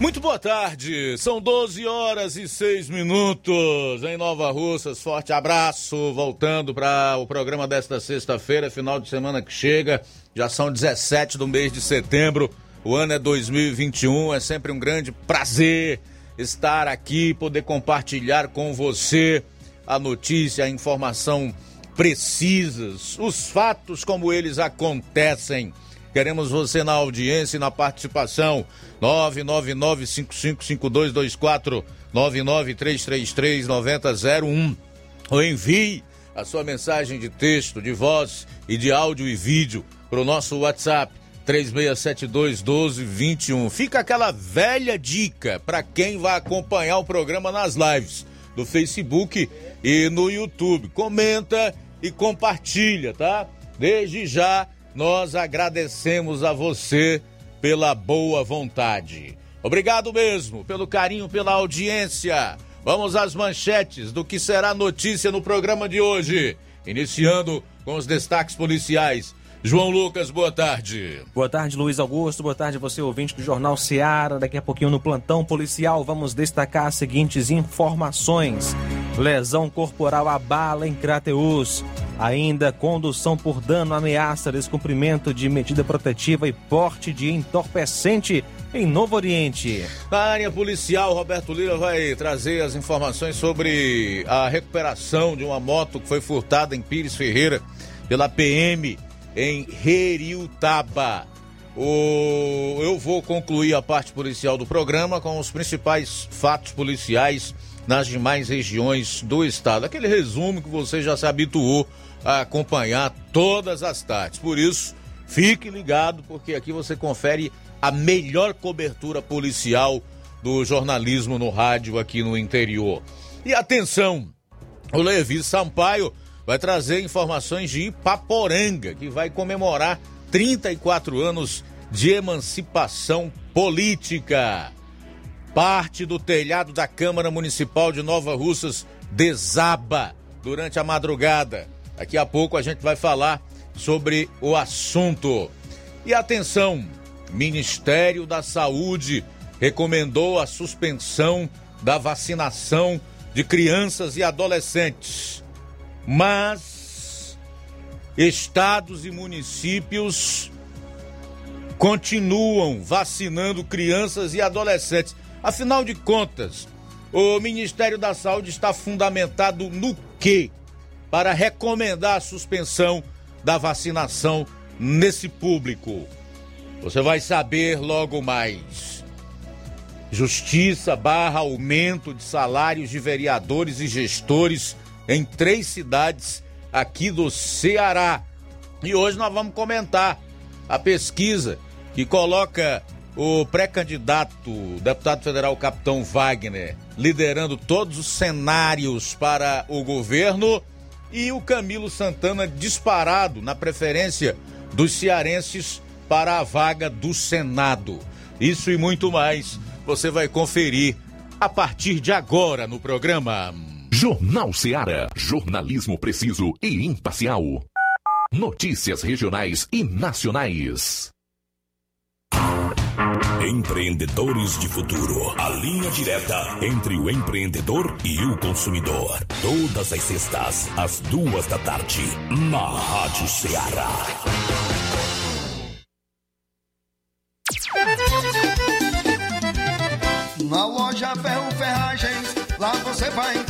Muito boa tarde, são 12 horas e 6 minutos em Nova Russas. Forte abraço, voltando para o programa desta sexta-feira, final de semana que chega. Já são 17 do mês de setembro, o ano é 2021. É sempre um grande prazer estar aqui, poder compartilhar com você a notícia, a informação precisas, os fatos como eles acontecem. Queremos você na audiência e na participação. 999-555224, 99333-9001. Ou envie a sua mensagem de texto, de voz e de áudio e vídeo para o nosso WhatsApp 36721221. Fica aquela velha dica para quem vai acompanhar o programa nas lives do Facebook e no YouTube. Comenta e compartilha, tá? Desde já nós agradecemos a você pela boa vontade. Obrigado mesmo pelo carinho, pela audiência. Vamos às manchetes do que será notícia no programa de hoje. Iniciando com os destaques policiais. João Lucas, boa tarde. Boa tarde, Luiz Augusto. Boa tarde, você ouvinte do Jornal Seara. Daqui a pouquinho no plantão policial vamos destacar as seguintes informações: lesão corporal a bala em Crateus. Ainda condução por dano, ameaça, descumprimento de medida protetiva e porte de entorpecente em Novo Oriente. Na área policial, Roberto Lira vai trazer as informações sobre a recuperação de uma moto que foi furtada em Pires Ferreira pela PM em Heriutaba. O... Eu vou concluir a parte policial do programa com os principais fatos policiais nas demais regiões do estado. Aquele resumo que você já se habituou a acompanhar todas as tardes. Por isso, fique ligado, porque aqui você confere a melhor cobertura policial do jornalismo no rádio aqui no interior. E atenção, o Levi Sampaio vai trazer informações de Ipaporanga, que vai comemorar 34 anos de emancipação política. Parte do telhado da Câmara Municipal de Nova Russas desaba durante a madrugada. Daqui a pouco a gente vai falar sobre o assunto. E atenção, Ministério da Saúde recomendou a suspensão da vacinação de crianças e adolescentes. Mas estados e municípios continuam vacinando crianças e adolescentes. Afinal de contas, o Ministério da Saúde está fundamentado no quê? Para recomendar a suspensão da vacinação nesse público. Você vai saber logo mais. Justiça barra aumento de salários de vereadores e gestores em três cidades aqui do Ceará. E hoje nós vamos comentar a pesquisa que coloca o pré-candidato, deputado federal Capitão Wagner, liderando todos os cenários para o governo e o Camilo Santana disparado na preferência dos cearenses para a vaga do Senado. Isso e muito mais você vai conferir a partir de agora no programa. Jornal Seara. Jornalismo preciso e imparcial. Notícias regionais e nacionais. Empreendedores de Futuro. A linha direta entre o empreendedor e o consumidor. Todas as sextas, às duas da tarde, na Rádio Ceará. Na loja Ferro Ferragens, lá você vai encontrar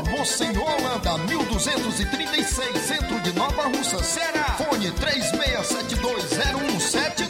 Rua Monsenhor Holanda, 1236, centro de Nova Russa, Será? Fone 36720172.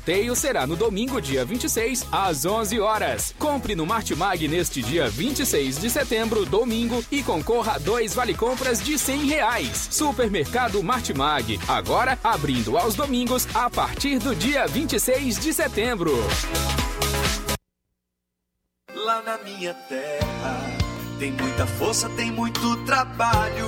será no domingo, dia 26, às 11 horas. Compre no Martimag neste dia 26 de setembro, domingo, e concorra a dois vale compras de 100 reais. Supermercado Martimag, agora abrindo aos domingos a partir do dia 26 de setembro. Lá na minha terra tem muita força, tem muito trabalho.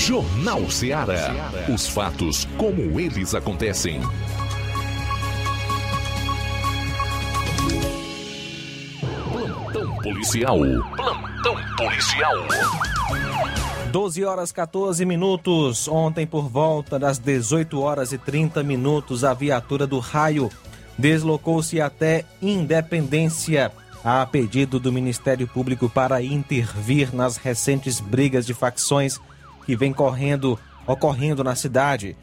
Jornal Ceará. Os fatos como eles acontecem. Plantão policial. Plantão policial. 12 horas 14 minutos. Ontem, por volta das 18 horas e 30 minutos, a viatura do raio deslocou-se até Independência, a pedido do Ministério Público para intervir nas recentes brigas de facções que vem correndo, ocorrendo na cidade.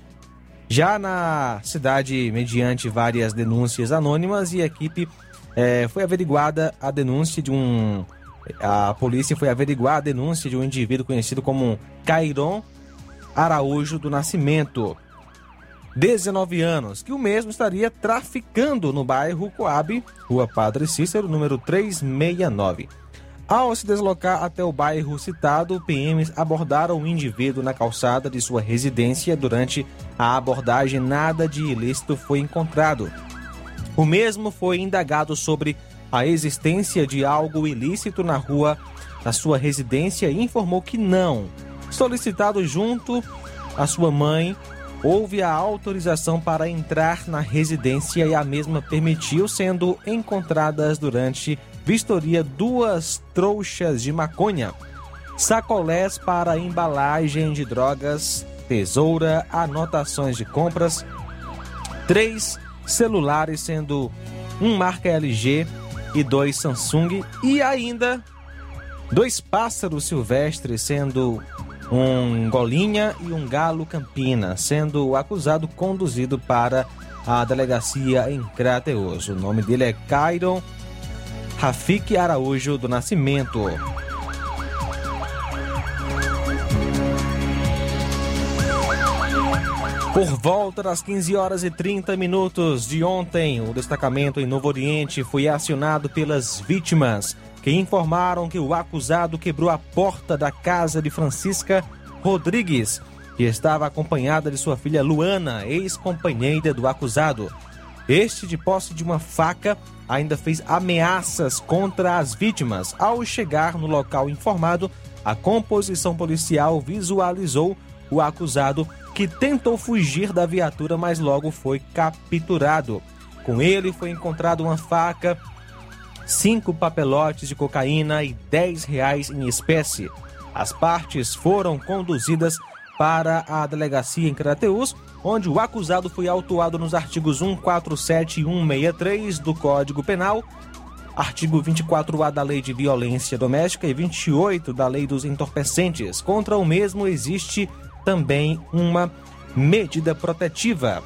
Já na cidade, mediante várias denúncias anônimas, e a equipe eh, foi averiguada a denúncia de um. A polícia foi averiguar a denúncia de um indivíduo conhecido como Cairon Araújo do Nascimento, 19 anos, que o mesmo estaria traficando no bairro Coab, Rua Padre Cícero, número 369. Ao se deslocar até o bairro citado, PMs abordaram o indivíduo na calçada de sua residência. Durante a abordagem, nada de ilícito foi encontrado. O mesmo foi indagado sobre a existência de algo ilícito na rua da sua residência e informou que não. Solicitado junto à sua mãe, houve a autorização para entrar na residência e a mesma permitiu, sendo encontradas durante vistoria duas trouxas de maconha. sacolés para embalagem de drogas, tesoura, anotações de compras, três celulares, sendo um marca LG e dois Samsung, e ainda dois pássaros silvestres, sendo um golinha e um galo campina, sendo o acusado conduzido para a delegacia em Crateus. O nome dele é Cairon Rafik Araújo do Nascimento. Por volta das 15 horas e 30 minutos de ontem, o destacamento em Novo Oriente foi acionado pelas vítimas, que informaram que o acusado quebrou a porta da casa de Francisca Rodrigues, que estava acompanhada de sua filha Luana, ex-companheira do acusado. Este, de posse de uma faca, ainda fez ameaças contra as vítimas. Ao chegar no local informado, a composição policial visualizou o acusado que tentou fugir da viatura, mas logo foi capturado. Com ele foi encontrado uma faca, cinco papelotes de cocaína e 10 reais em espécie. As partes foram conduzidas para a delegacia em Crateus, onde o acusado foi autuado nos artigos 147 e 163 do Código Penal, artigo 24A da Lei de Violência Doméstica e 28 da Lei dos Entorpecentes. Contra o mesmo existe também uma medida protetiva.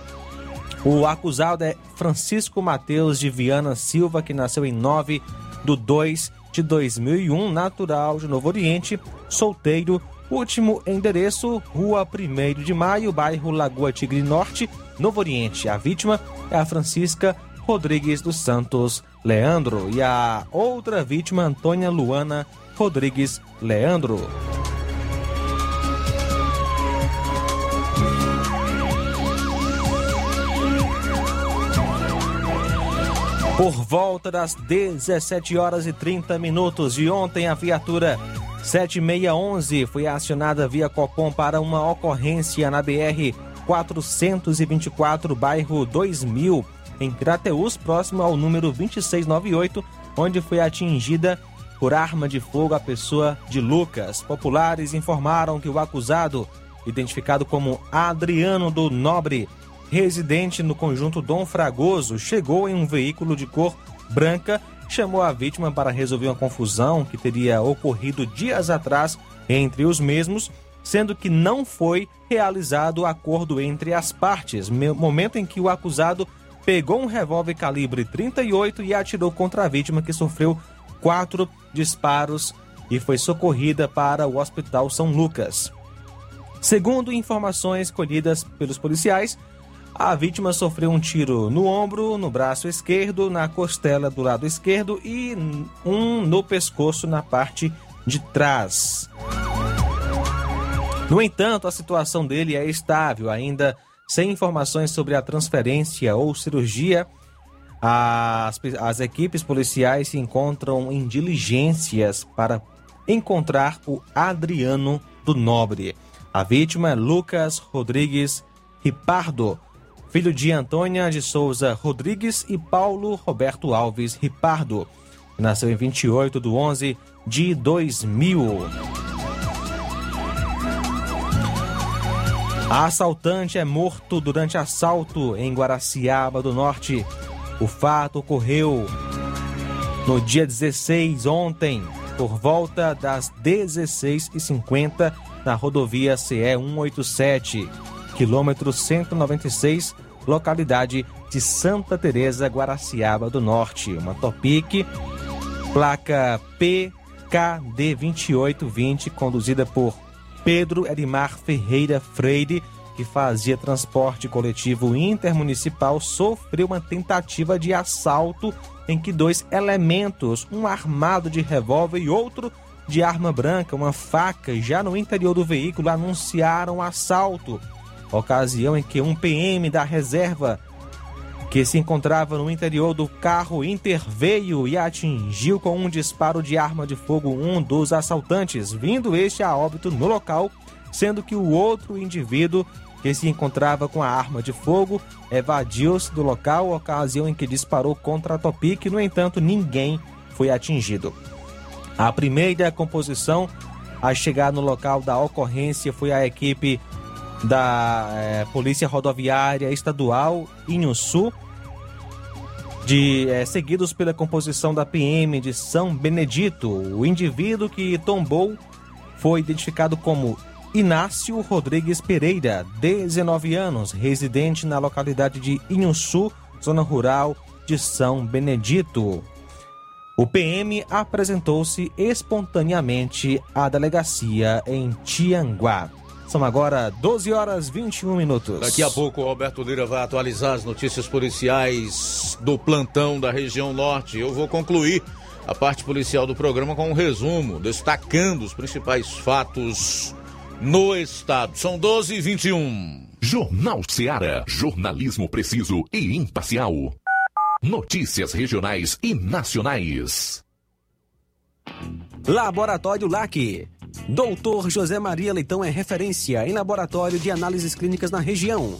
O acusado é Francisco Mateus de Viana Silva, que nasceu em 9 de 2 de 2001, natural de Novo Oriente, solteiro. Último endereço, Rua 1 de Maio, bairro Lagoa Tigre Norte, Novo Oriente. A vítima é a Francisca Rodrigues dos Santos Leandro e a outra vítima, Antônia Luana Rodrigues Leandro. Por volta das 17 horas e 30 minutos de ontem, a viatura 7611 foi acionada via Copom para uma ocorrência na BR 424, bairro 2000, em Crateus, próximo ao número 2698, onde foi atingida por arma de fogo a pessoa de Lucas. Populares informaram que o acusado, identificado como Adriano do Nobre, residente no conjunto Dom Fragoso, chegou em um veículo de cor branca, chamou a vítima para resolver uma confusão que teria ocorrido dias atrás entre os mesmos, sendo que não foi realizado o acordo entre as partes, momento em que o acusado pegou um revólver calibre 38 e atirou contra a vítima que sofreu quatro disparos e foi socorrida para o Hospital São Lucas. Segundo informações colhidas pelos policiais, a vítima sofreu um tiro no ombro, no braço esquerdo, na costela do lado esquerdo e um no pescoço na parte de trás. No entanto, a situação dele é estável, ainda sem informações sobre a transferência ou cirurgia. As, as equipes policiais se encontram em diligências para encontrar o Adriano do Nobre. A vítima é Lucas Rodrigues Ripardo, filho de Antônia de Souza Rodrigues e Paulo Roberto Alves Ripardo. Nasceu em 28 de 11 de 2000. A assaltante é morto durante assalto em Guaraciaba do Norte. O fato ocorreu no dia 16, ontem, por volta das 16h50, na rodovia CE 187 quilômetro 196, localidade de Santa Teresa, Guaraciaba do Norte. Uma Topic, placa PKD 2820, conduzida por Pedro Edmar Ferreira Freire, que fazia transporte coletivo intermunicipal, sofreu uma tentativa de assalto em que dois elementos, um armado de revólver e outro de arma branca, uma faca, já no interior do veículo, anunciaram o assalto ocasião em que um PM da reserva que se encontrava no interior do carro interveio e atingiu com um disparo de arma de fogo um dos assaltantes, vindo este a óbito no local, sendo que o outro indivíduo que se encontrava com a arma de fogo evadiu-se do local, ocasião em que disparou contra a Topic, no entanto, ninguém foi atingido. A primeira composição A chegar no local da ocorrência foi a equipe da eh, Polícia Rodoviária Estadual Inhuçu, de, eh, seguidos pela composição da PM de São Benedito. O indivíduo que tombou foi identificado como Inácio Rodrigues Pereira, 19 anos, residente na localidade de Inhuçu, zona rural de São Benedito. O PM apresentou-se espontaneamente à delegacia em Tianguá. São agora 12 horas 21 minutos. Daqui a pouco o Roberto Lira vai atualizar as notícias policiais do plantão da região norte. Eu vou concluir a parte policial do programa com um resumo, destacando os principais fatos no estado. São 12 e 21. Jornal Seara. Jornalismo preciso e imparcial. Notícias regionais e nacionais. Laboratório LAC. Doutor José Maria Leitão é referência em laboratório de análises clínicas na região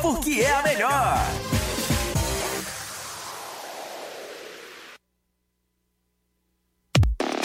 porque é a melhor.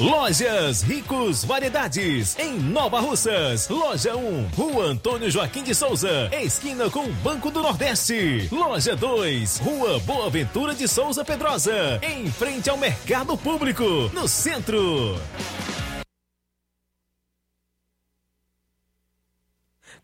Lojas Ricos Variedades, em Nova Russas. Loja 1, Rua Antônio Joaquim de Souza, esquina com Banco do Nordeste. Loja 2, Rua Boa Ventura de Souza Pedrosa, em frente ao Mercado Público, no centro.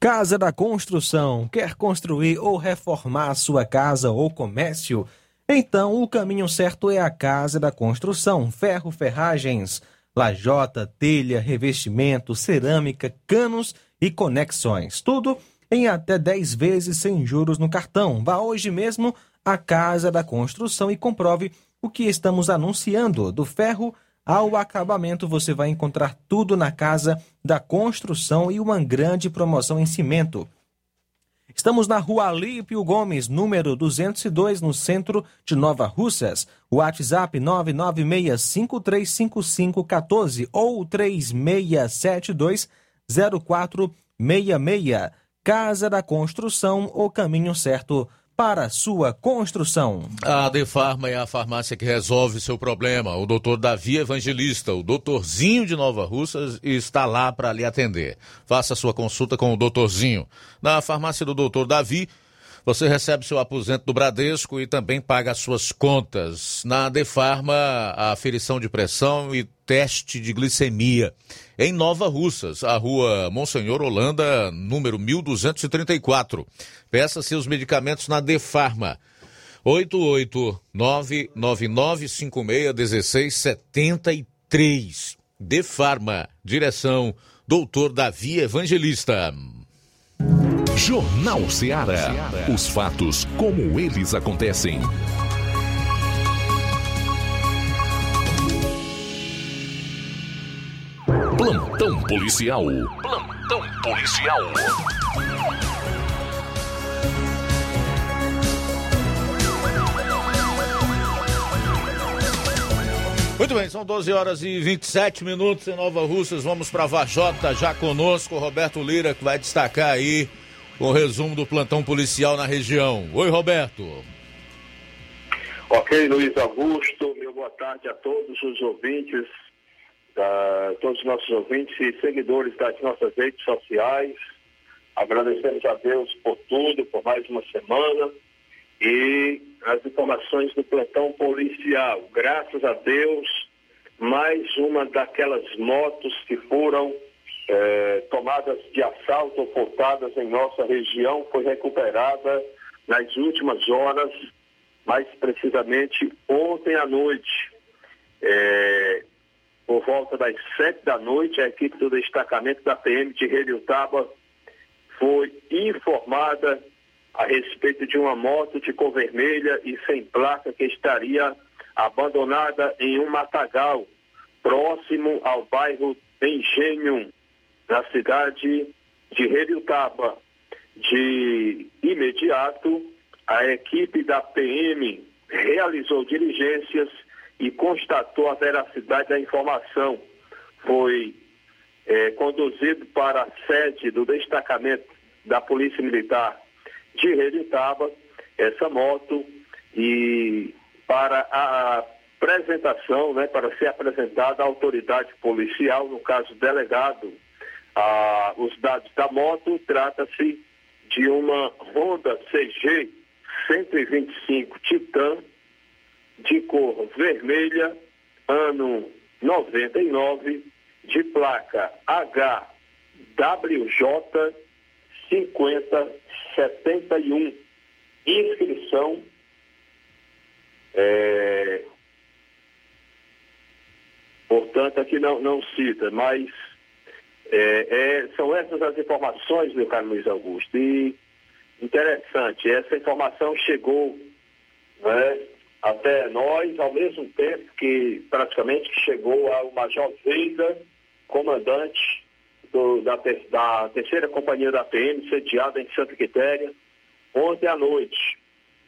Casa da Construção. Quer construir ou reformar sua casa ou comércio? Então, o caminho certo é a Casa da Construção. Ferro, ferragens, lajota, telha, revestimento, cerâmica, canos e conexões. Tudo em até 10 vezes sem juros no cartão. Vá hoje mesmo à Casa da Construção e comprove o que estamos anunciando. Do ferro Ao acabamento, você vai encontrar tudo na Casa da Construção e uma grande promoção em cimento. Estamos na rua Alípio Gomes, número 202, no centro de Nova Russas. WhatsApp 996535514 ou 36720466. Casa da Construção, o caminho certo para sua construção. A Defarma é a farmácia que resolve seu problema. O doutor Davi Evangelista, o doutorzinho de Nova Russas, está lá para lhe atender. Faça sua consulta com o doutorzinho. Na farmácia do doutor Davi, você recebe seu aposento do Bradesco e também paga as suas contas. Na Defarma, a aferição de pressão e teste de glicemia. Em Nova Russas, a rua Monsenhor Holanda, número 1234. Peça seus medicamentos na Defarma. 88999561673. Defarma. Direção Doutor Davi Evangelista. Jornal Ceará. Os fatos como eles acontecem. Plantão policial. Plantão policial. Muito bem, são 12 horas e 27 minutos em Nova Russas. Vamos para Vajota, já conosco, Roberto Lira, que vai destacar aí o resumo do plantão policial na região. Oi, Roberto. Ok, Luiz Augusto, meu boa tarde a todos os ouvintes, todos os nossos ouvintes e seguidores das nossas redes sociais. Agradecemos a Deus por tudo, por mais uma semana e as informações do plantão policial. Graças a Deus, mais uma daquelas motos que foram eh, tomadas de assalto ou furtadas em nossa região foi recuperada nas últimas horas, mais precisamente ontem à noite. Eh, por volta das sete da noite, a equipe do destacamento da PM de Taba foi informada a respeito de uma moto de cor vermelha e sem placa que estaria abandonada em um matagal próximo ao bairro Engenho, na cidade de Redutaba. De imediato, a equipe da PM realizou diligências e constatou a veracidade da informação. Foi é, conduzido para a sede do destacamento da Polícia Militar de Reditaba essa moto e para a apresentação, né, para ser apresentada à autoridade policial, no caso delegado, a, os dados da moto, trata-se de uma Honda CG 125 Titan de cor vermelha, ano 99, de placa HWJ 5071. Inscrição é, portanto, aqui não, não cita, mas é, é, são essas as informações, meu caro Luiz Augusto. E interessante, essa informação chegou né, até nós ao mesmo tempo que praticamente chegou ao Major Veiga, comandante do, da, da, terceira companhia da PM, sediada em Santa Quitéria, ontem à noite.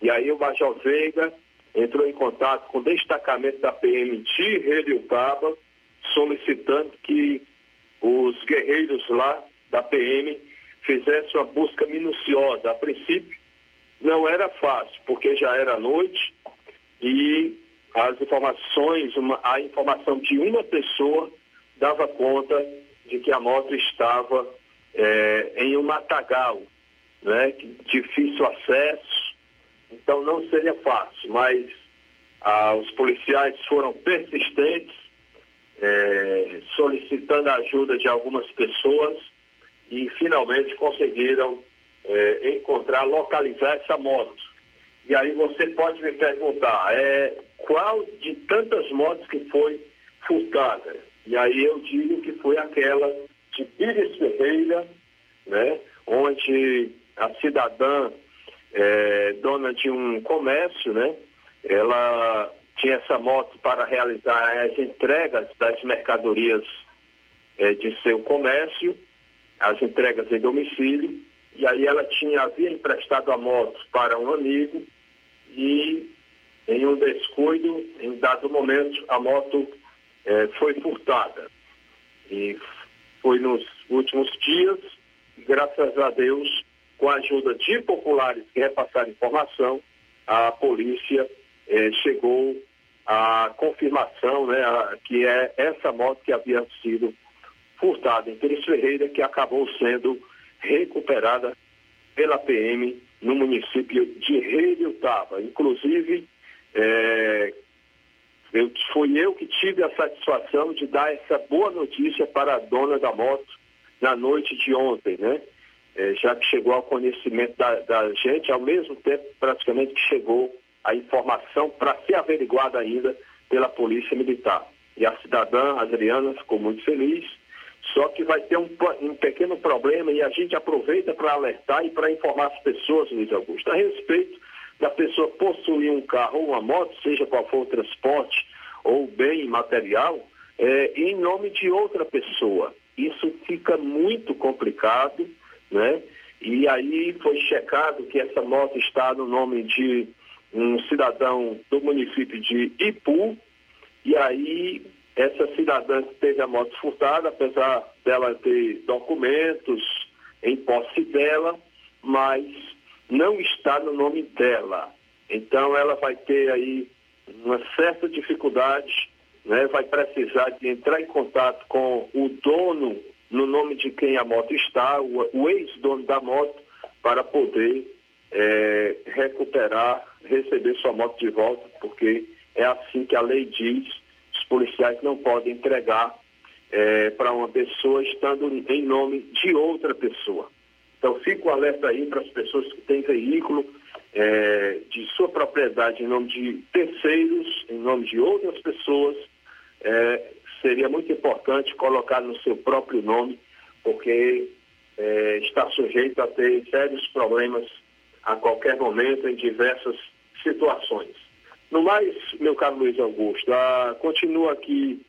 E aí o Major Veiga entrou em contato com o destacamento da PM de Reliutaba, solicitando que os guerreiros lá da PM fizessem uma busca minuciosa. A princípio, não era fácil, porque já era noite e as informações, uma, a informação de uma pessoa dava conta de que a moto estava é, em um matagal, né, difícil acesso, então não seria fácil, mas ah, os policiais foram persistentes, é, solicitando a ajuda de algumas pessoas e finalmente conseguiram é, encontrar, localizar essa moto. E aí você pode me perguntar, é, qual de tantas motos que foi furtada? E aí eu digo que foi aquela de Pires Ferreira, né, onde a cidadã, é, dona de um comércio, né, ela tinha essa moto para realizar as entregas das mercadorias eh, de seu comércio, as entregas em domicílio, e aí ela tinha, havia emprestado a moto para um amigo e em um descuido, em dado momento, a moto eh, foi furtada. E foi nos últimos dias, graças a Deus, com a ajuda de populares que repassaram informação, a polícia eh, chegou à confirmação né, a, que é essa moto que havia sido furtada em Pires Ferreira, que acabou sendo recuperada pela PM no município de Reiutaba. Inclusive, é, eu, fui eu que tive a satisfação de dar essa boa notícia para a dona da moto na noite de ontem, né? É, já que chegou ao conhecimento da, da, gente, ao mesmo tempo praticamente que chegou a informação para ser averiguada ainda pela Polícia Militar. E a cidadã Adriana ficou muito feliz, só que vai ter um, um pequeno problema e a gente aproveita para alertar e para informar as pessoas, Luiz Augusto, a respeito da pessoa possuir um carro ou uma moto, seja qual for o transporte ou bem material, é, em nome de outra pessoa. Isso fica muito complicado, né? E aí foi checado que essa moto está no nome de um cidadão do município de Ipu, e aí essa cidadã teve a moto furtada, apesar dela ter documentos em posse dela, mas não está no nome dela. Então ela vai ter aí uma certa dificuldade, né? vai precisar de entrar em contato com o dono no nome de quem a moto está, o, o ex-dono da moto, para poder é, recuperar, receber sua moto de volta, porque é assim que a lei diz, policiais não podem entregar é, para uma pessoa estando em nome de outra pessoa. Então, fico alerta aí para as pessoas que têm veículo é, de sua propriedade em nome de terceiros, em nome de outras pessoas. É, seria muito importante colocar no seu próprio nome, porque é, está sujeito a ter sérios problemas a qualquer momento, em diversas situações. No mais, meu caro Luiz Augusto, a, continua aqui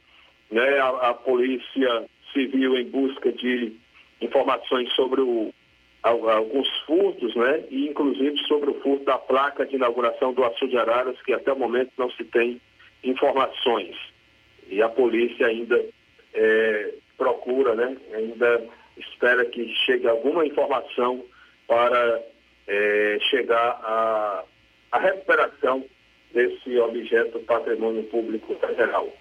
né, a, a Polícia Civil em busca de informações sobre o alguns furtos, né? E inclusive sobre o furto da placa de inauguração do Açude de Araras, que até o momento não se tem informações. E a polícia ainda é, procura, né? Ainda espera que chegue alguma informação para é, chegar à recuperação desse objeto patrimônio público federal.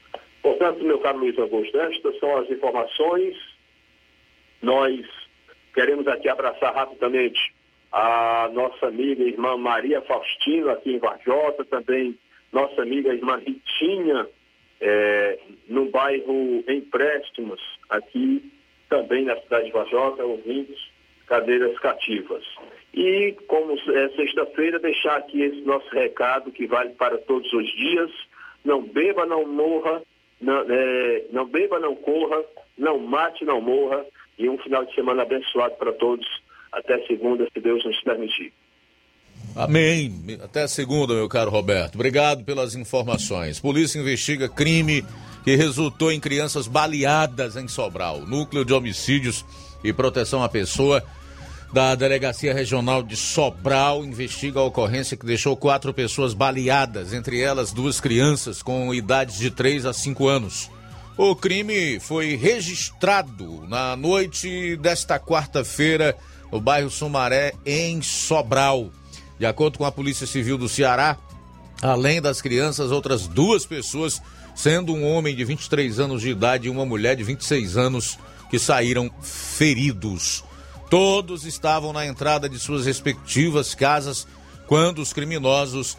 Portanto, meu caro Luiz Augusto, estas são as informações. Nós Queremos aqui abraçar rapidamente a nossa amiga irmã Maria Faustina, aqui em Varjota, também nossa amiga irmã Ritinha, é, no bairro Empréstimos, aqui também na cidade de Varjota, ouvintes, cadeiras cativas. E, como é sexta-feira, deixar aqui esse nosso recado que vale para todos os dias. Não beba, não morra, não, é, não beba, não corra, não mate, não morra e um final de semana abençoado para todos. Até segunda, se Deus nos permitir. Amém. Até segunda, meu caro Roberto. Obrigado pelas informações. Polícia investiga crime que resultou em crianças baleadas em Sobral. Núcleo de Homicídios e Proteção à Pessoa da Delegacia Regional de Sobral investiga a ocorrência que deixou quatro pessoas baleadas, entre elas duas crianças com idades de 3 a 5 anos. O crime foi registrado na noite desta quarta-feira no bairro Sumaré, em Sobral. De acordo com a Polícia Civil do Ceará, além das crianças, outras duas pessoas, sendo um homem de 23 anos de idade e uma mulher de 26 anos, que saíram feridos. Todos estavam na entrada de suas respectivas casas quando os criminosos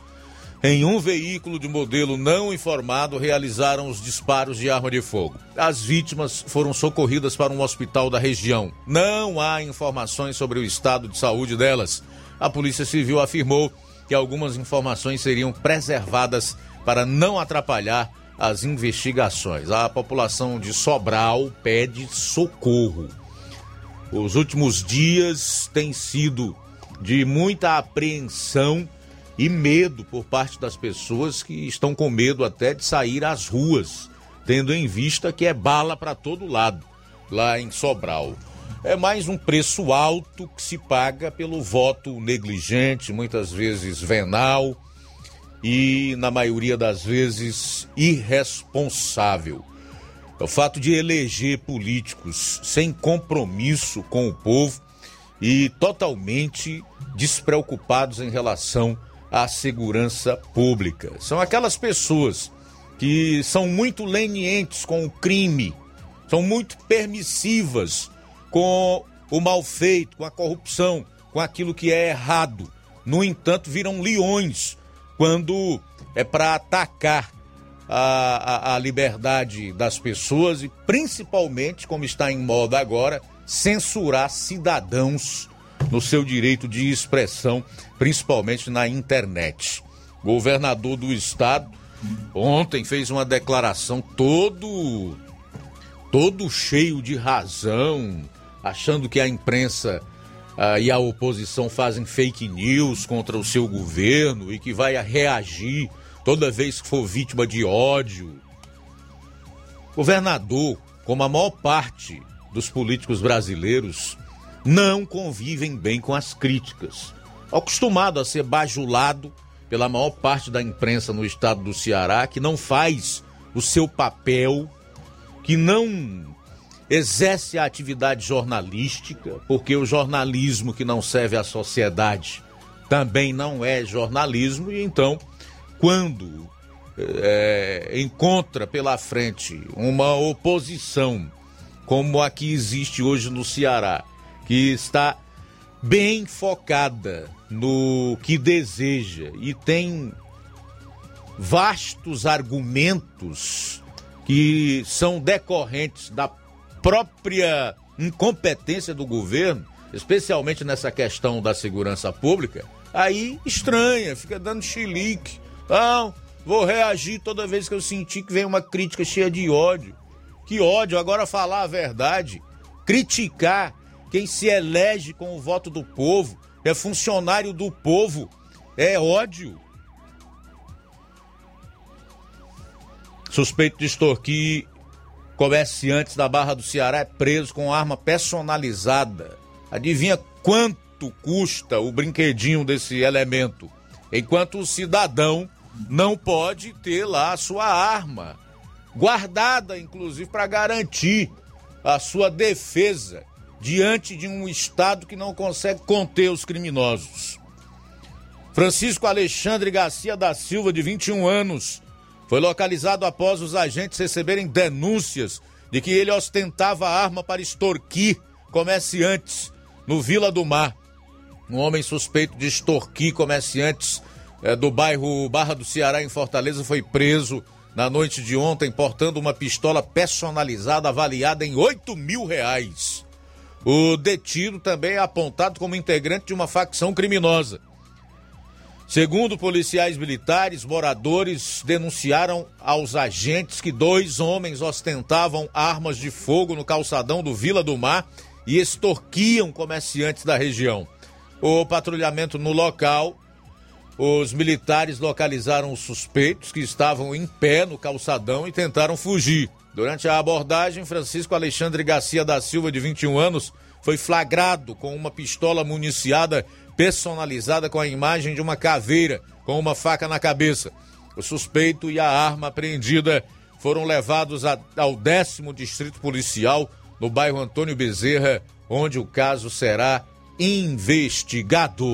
em um veículo de modelo não informado, realizaram os disparos de arma de fogo. As vítimas foram socorridas para um hospital da região. Não há informações sobre o estado de saúde delas. A Polícia Civil afirmou que algumas informações seriam preservadas para não atrapalhar as investigações. A população de Sobral pede socorro. Os últimos dias têm sido de muita apreensão e medo por parte das pessoas que estão com medo até de sair às ruas, tendo em vista que é bala para todo lado lá em Sobral. É mais um preço alto que se paga pelo voto negligente, muitas vezes venal e, na maioria das vezes, irresponsável. É o fato de eleger políticos sem compromisso com o povo e totalmente despreocupados em relação à segurança pública. São aquelas pessoas que são muito lenientes com o crime, são muito permissivas com o mal feito, com a corrupção, com aquilo que é errado. No entanto, viram leões quando é para atacar a, a, a, liberdade das pessoas e, principalmente, como está em moda agora, censurar cidadãos no seu direito de expressão, principalmente na internet. Governador do estado ontem fez uma declaração todo todo cheio de razão, achando que a imprensa ah, e a oposição fazem fake news contra o seu governo e que vai reagir toda vez que for vítima de ódio. Governador, como a maior parte dos políticos brasileiros, não convivem bem com as críticas. Acostumado a ser bajulado pela maior parte da imprensa no estado do Ceará, que não faz o seu papel, que não exerce a atividade jornalística, porque o jornalismo que não serve à sociedade também não é jornalismo, e então, quando é, encontra pela frente uma oposição como a que existe hoje no Ceará, que está bem focada no que deseja e tem vastos argumentos que são decorrentes da própria incompetência do governo, especialmente nessa questão da segurança pública, aí estranha, fica dando chilique. Não, vou reagir toda vez que eu sentir que vem uma crítica cheia de ódio. Que ódio, agora falar a verdade, criticar quem se elege com o voto do povo, é funcionário do povo, é ódio. Suspeito de extorquir comerciantes da Barra do Ceará é preso com arma personalizada. Adivinha quanto custa o brinquedinho desse elemento? Enquanto o cidadão não pode ter lá a sua arma guardada, inclusive, para garantir a sua defesa diante de um Estado que não consegue conter os criminosos. Francisco Alexandre Garcia da Silva, de 21 anos, foi localizado após os agentes receberem denúncias de que ele ostentava arma para extorquir comerciantes no Vila do Mar. Um homem suspeito de extorquir comerciantes é, do bairro Barra do Ceará, em Fortaleza, foi preso na noite de ontem portando uma pistola personalizada avaliada em 8 mil reais. O detido também é apontado como integrante de uma facção criminosa. Segundo policiais militares, moradores denunciaram aos agentes que dois homens ostentavam armas de fogo no calçadão do Vila do Mar e extorquiam comerciantes da região. O patrulhamento no local, os militares localizaram os suspeitos que estavam em pé no calçadão e tentaram fugir. Durante a abordagem, Francisco Alexandre Garcia da Silva, de 21 anos, foi flagrado com uma pistola municiada personalizada com a imagem de uma caveira com uma faca na cabeça. O suspeito e a arma apreendida foram levados ao décimo distrito policial no bairro Antônio Bezerra, onde o caso será investigado.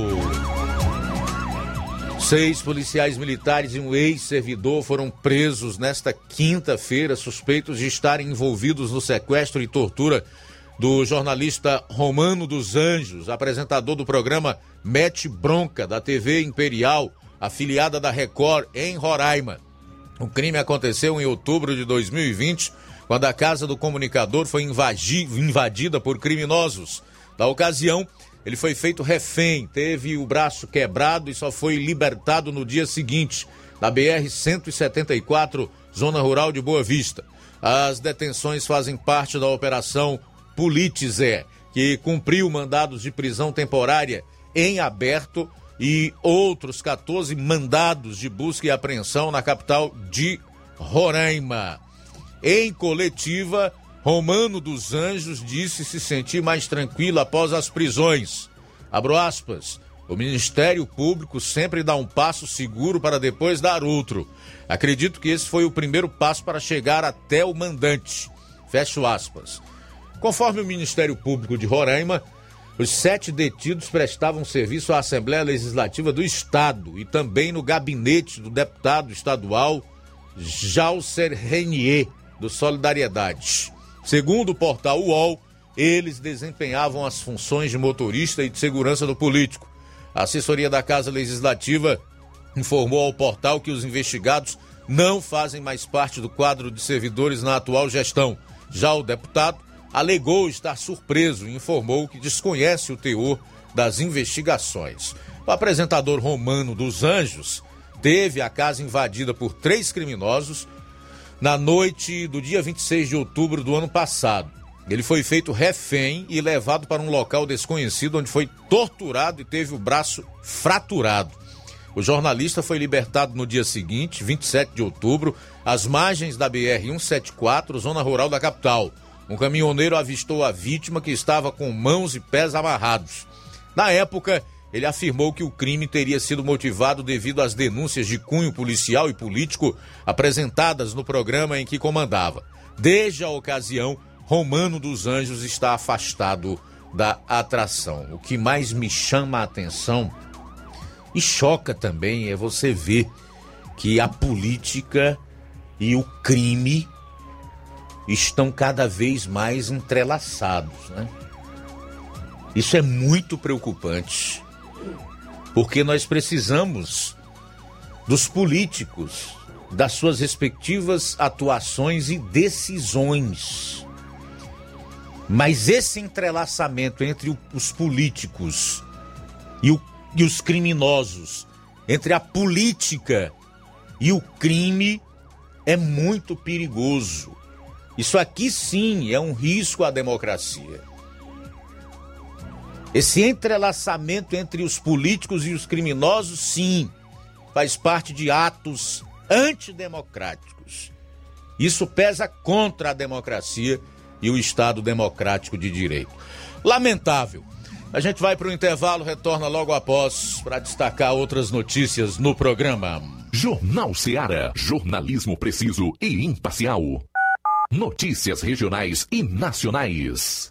Seis policiais militares e um ex-servidor foram presos nesta quinta-feira, suspeitos de estarem envolvidos no sequestro e tortura do jornalista Romano dos Anjos, apresentador do programa Mete Bronca, da TV Imperial, afiliada da Record, em Roraima. O crime aconteceu em outubro de 2020, quando a casa do comunicador foi invadida por criminosos. Na ocasião, ele foi feito refém, teve o braço quebrado e só foi libertado no dia seguinte, na BR-174, zona rural de Boa Vista. As detenções fazem parte da operação Politizé, que cumpriu mandados de prisão temporária em aberto e outros 14 mandados de busca e apreensão na capital de Roraima. Em coletiva, Romano dos Anjos disse se sentir mais tranquilo após as prisões. Abro aspas. O Ministério Público sempre dá um passo seguro para depois dar outro. Acredito que esse foi o primeiro passo para chegar até o mandante. Fecho aspas. Conforme o Ministério Público de Roraima, os sete detidos prestavam serviço à Assembleia Legislativa do Estado e também no gabinete do deputado estadual Jalcer Renier, do Solidariedade. Segundo o portal UOL, eles desempenhavam as funções de motorista e de segurança do político. A assessoria da Casa Legislativa informou ao portal que os investigados não fazem mais parte do quadro de servidores na atual gestão. Já o deputado alegou estar surpreso e informou que desconhece o teor das investigações. O apresentador romano dos Anjos teve a casa invadida por três criminosos na noite do dia 26 de outubro do ano passado. Ele foi feito refém e levado para um local desconhecido onde foi torturado e teve o braço fraturado. O jornalista foi libertado no dia seguinte, 27 de outubro, às margens da BR-174, zona rural da capital. Um caminhoneiro avistou a vítima que estava com mãos e pés amarrados. Na época, ele afirmou que o crime teria sido motivado devido às denúncias de cunho policial e político apresentadas no programa em que comandava. Desde a ocasião, Romano dos Anjos está afastado da atração. O que mais me chama a atenção e choca também é você ver que a política e o crime estão cada vez mais entrelaçados, né? Isso é muito preocupante, porque nós precisamos dos políticos, das suas respectivas atuações e decisões. Mas esse entrelaçamento entre os políticos e, o, e os criminosos, entre a política e o crime, é muito perigoso. Isso aqui sim é um risco à democracia. Esse entrelaçamento entre os políticos e os criminosos, sim, faz parte de atos antidemocráticos. Isso pesa contra a democracia e o Estado democrático de direito. Lamentável. A gente vai para o intervalo, retorna logo após para destacar outras notícias no programa. Jornal Seara. Jornalismo preciso e imparcial. Notícias regionais e nacionais.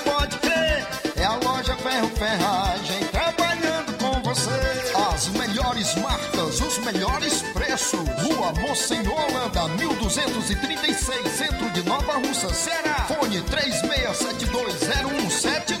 Rua Monsenhor Holanda, 1236, centro de Nova Russa, Ceará. Fone 36720179.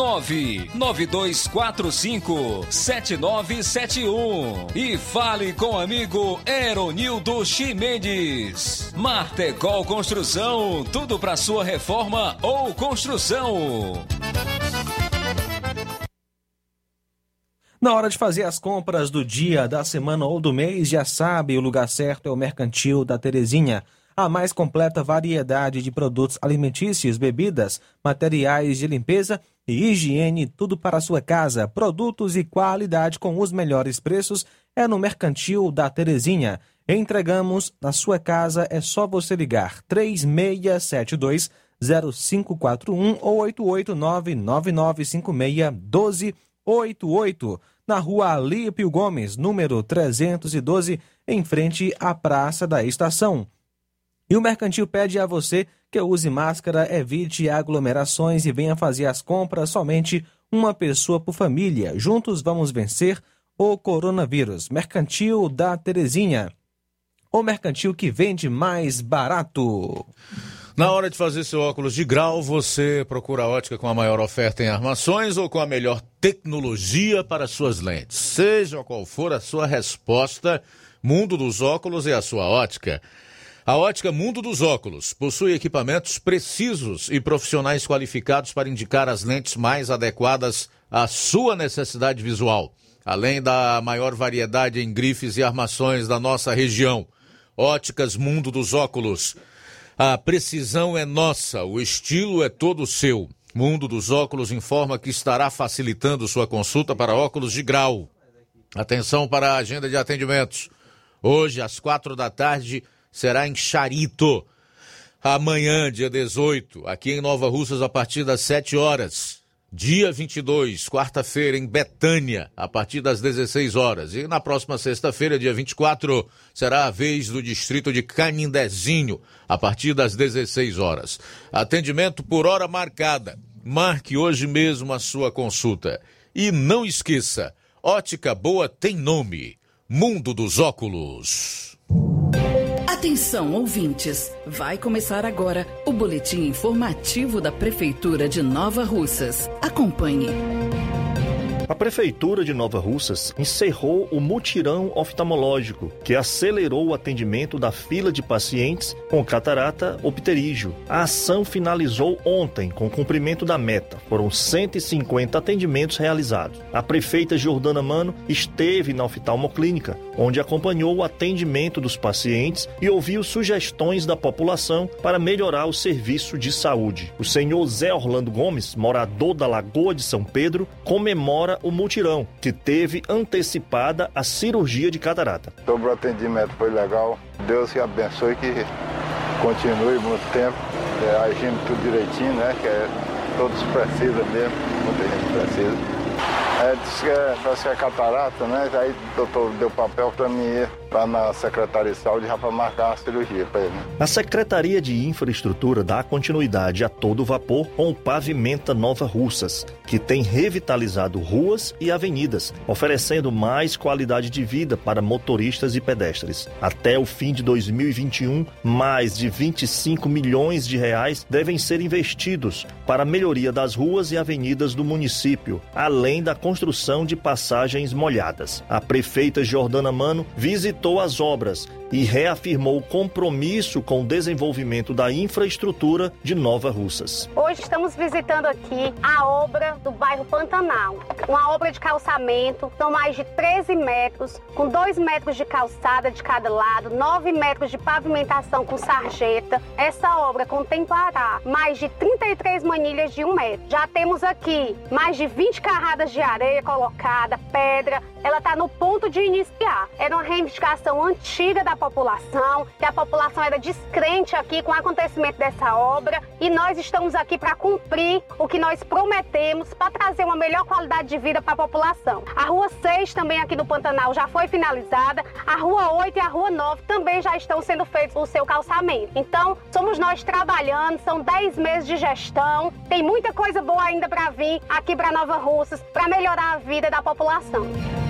99245 7971 e fale com o amigo Eronildo Chimendes. Martecol Construção, tudo para sua reforma ou construção. Na hora de fazer as compras do dia, da semana ou do mês, já sabe, o lugar certo é o Mercantil da Terezinha. A mais completa variedade de produtos alimentícios, bebidas, materiais de limpeza e higiene, tudo para a sua casa. Produtos e qualidade com os melhores preços é no Mercantil da Terezinha. Entregamos na sua casa, é só você ligar 3672 0541 ou 889 9956 1288 na rua Alípio Gomes, número 312, em frente à Praça da Estação. E o Mercantil pede a você que use máscara, evite aglomerações e venha fazer as compras somente uma pessoa por família. Juntos vamos vencer o coronavírus. Mercantil da Terezinha. O mercantil que vende mais barato. Na hora de fazer seu óculos de grau, você procura a ótica com a maior oferta em armações ou com a melhor tecnologia para suas lentes. Seja qual for a sua resposta, Mundo dos Óculos é a sua ótica. A ótica Mundo dos Óculos possui equipamentos precisos e profissionais qualificados para indicar as lentes mais adequadas à sua necessidade visual, além da maior variedade em grifes e armações da nossa região. Óticas Mundo dos Óculos. A precisão é nossa, o estilo é todo seu. Mundo dos Óculos informa que estará facilitando sua consulta para óculos de grau. Atenção para a agenda de atendimentos. Hoje, às quatro da tarde, será em Charito. Amanhã, dia 18, aqui em Nova Russas, a partir das 7 horas. Dia 22, quarta-feira, em Betânia, a partir das 16 horas. E na próxima sexta-feira, dia 24, será a vez do distrito de Canindezinho, a partir das 16 horas. Atendimento por hora marcada. Marque hoje mesmo a sua consulta. E não esqueça, ótica boa tem nome. Mundo dos óculos. Atenção, ouvintes! Vai começar agora o boletim informativo da Prefeitura de Nova Russas. Acompanhe. A Prefeitura de Nova Russas encerrou o mutirão oftalmológico, que acelerou o atendimento da fila de pacientes com catarata ou pterígio. A ação finalizou ontem com o cumprimento da meta. Foram 150 atendimentos realizados. A prefeita Jordana Mano esteve na oftalmoclínica, onde acompanhou o atendimento dos pacientes e ouviu sugestões da população para melhorar o serviço de saúde. O senhor Zé Orlando Gomes, morador da Lagoa de São Pedro, comemora o mutirão, que teve antecipada a cirurgia de catarata. Sobre o atendimento foi legal. Deus que abençoe que continue muito tempo, é, agindo tudo direitinho, né? Que é, todos precisam mesmo, muita gente precisa. É, disse que é, parece que é catarata, né? Aí o doutor deu papel para mim ir lá na Secretaria de Saúde já para marcar a cirurgia para ele. A Secretaria de Infraestrutura dá continuidade a todo vapor com o Pavimenta Nova Russas, que tem revitalizado ruas e avenidas, oferecendo mais qualidade de vida para motoristas e pedestres. Até o fim de 2021, mais de 25 milhões de reais devem ser investidos para a melhoria das ruas e avenidas do município, além da construção de passagens molhadas. A prefeita Jordana Mano visitou as obras e reafirmou o compromisso com o desenvolvimento da infraestrutura de Nova Russas. Hoje estamos visitando aqui a obra do bairro Pantanal, uma obra de calçamento, são mais de 13 metros, com 2 metros de calçada de cada lado, 9 metros de pavimentação com sarjeta. Essa obra contemplará mais de 33 manilhas de 1 metro. Já temos aqui mais de 20 carradas de areia colocada, pedra. Ela está no ponto de iniciar. Era uma reivindicação antiga da população, que a população era descrente aqui com o acontecimento dessa obra e nós estamos aqui para cumprir o que nós prometemos para trazer uma melhor qualidade de vida para a população. A Rua 6 também aqui no Pantanal já foi finalizada, a Rua 8 e a Rua 9 também já estão sendo feitos o seu calçamento. Então, somos nós trabalhando, são 10 meses de gestão, tem muita coisa boa ainda para vir aqui para Nova Russas para melhorar a vida da população.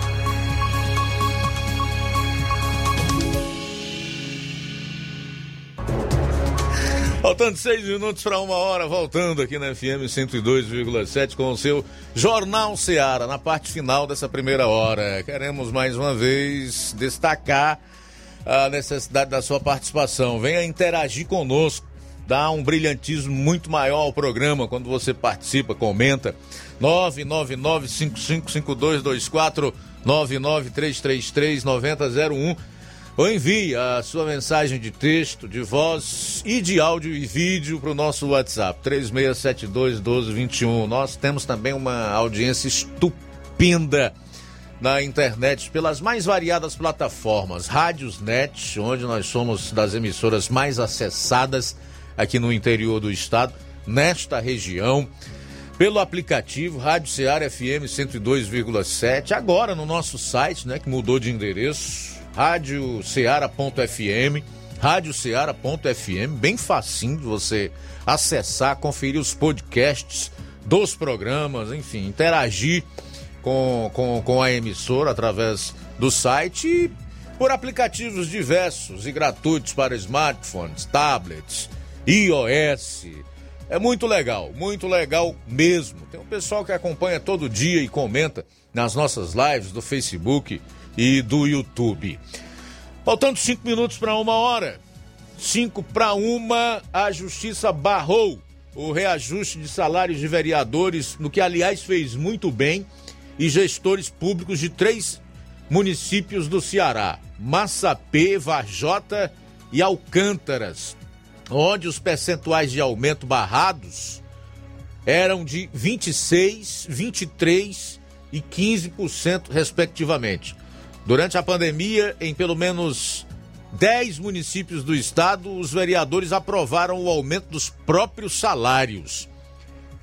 Faltando seis minutos para uma hora, voltando aqui na FM 102,7 com o seu Jornal Seara, na parte final dessa primeira hora. Queremos mais uma vez destacar a necessidade da sua participação. Venha interagir conosco, dá um brilhantismo muito maior ao programa quando você participa, comenta. 999-555224, 99333-9001 ou envie a sua mensagem de texto, de voz e de áudio e vídeo para o nosso WhatsApp 36721221. Nós temos também uma audiência estupenda na internet pelas mais variadas plataformas, Rádios Net, onde nós somos das emissoras mais acessadas aqui no interior do estado, nesta região, pelo aplicativo Rádio Ceará FM 102,7, agora no nosso site, né, que mudou de endereço, radioceara.fm, radioceara.fm, bem facinho de você acessar, conferir os podcasts dos programas, enfim, interagir com, com, com a emissora através do site e por aplicativos diversos e gratuitos para smartphones, tablets, iOS. É muito legal, muito legal mesmo. Tem um pessoal que acompanha todo dia e comenta nas nossas lives do Facebook e do YouTube. Faltando cinco minutos para uma hora. Cinco para uma, a Justiça barrou o reajuste de salários de vereadores, no que, aliás, fez muito bem, e gestores públicos de três municípios do Ceará: Massapê, Varjota e Alcântaras, onde os percentuais de aumento barrados eram de 26, 23 e 15%, respectivamente. Durante a pandemia, em pelo menos 10 municípios do estado, os vereadores aprovaram o aumento dos próprios salários.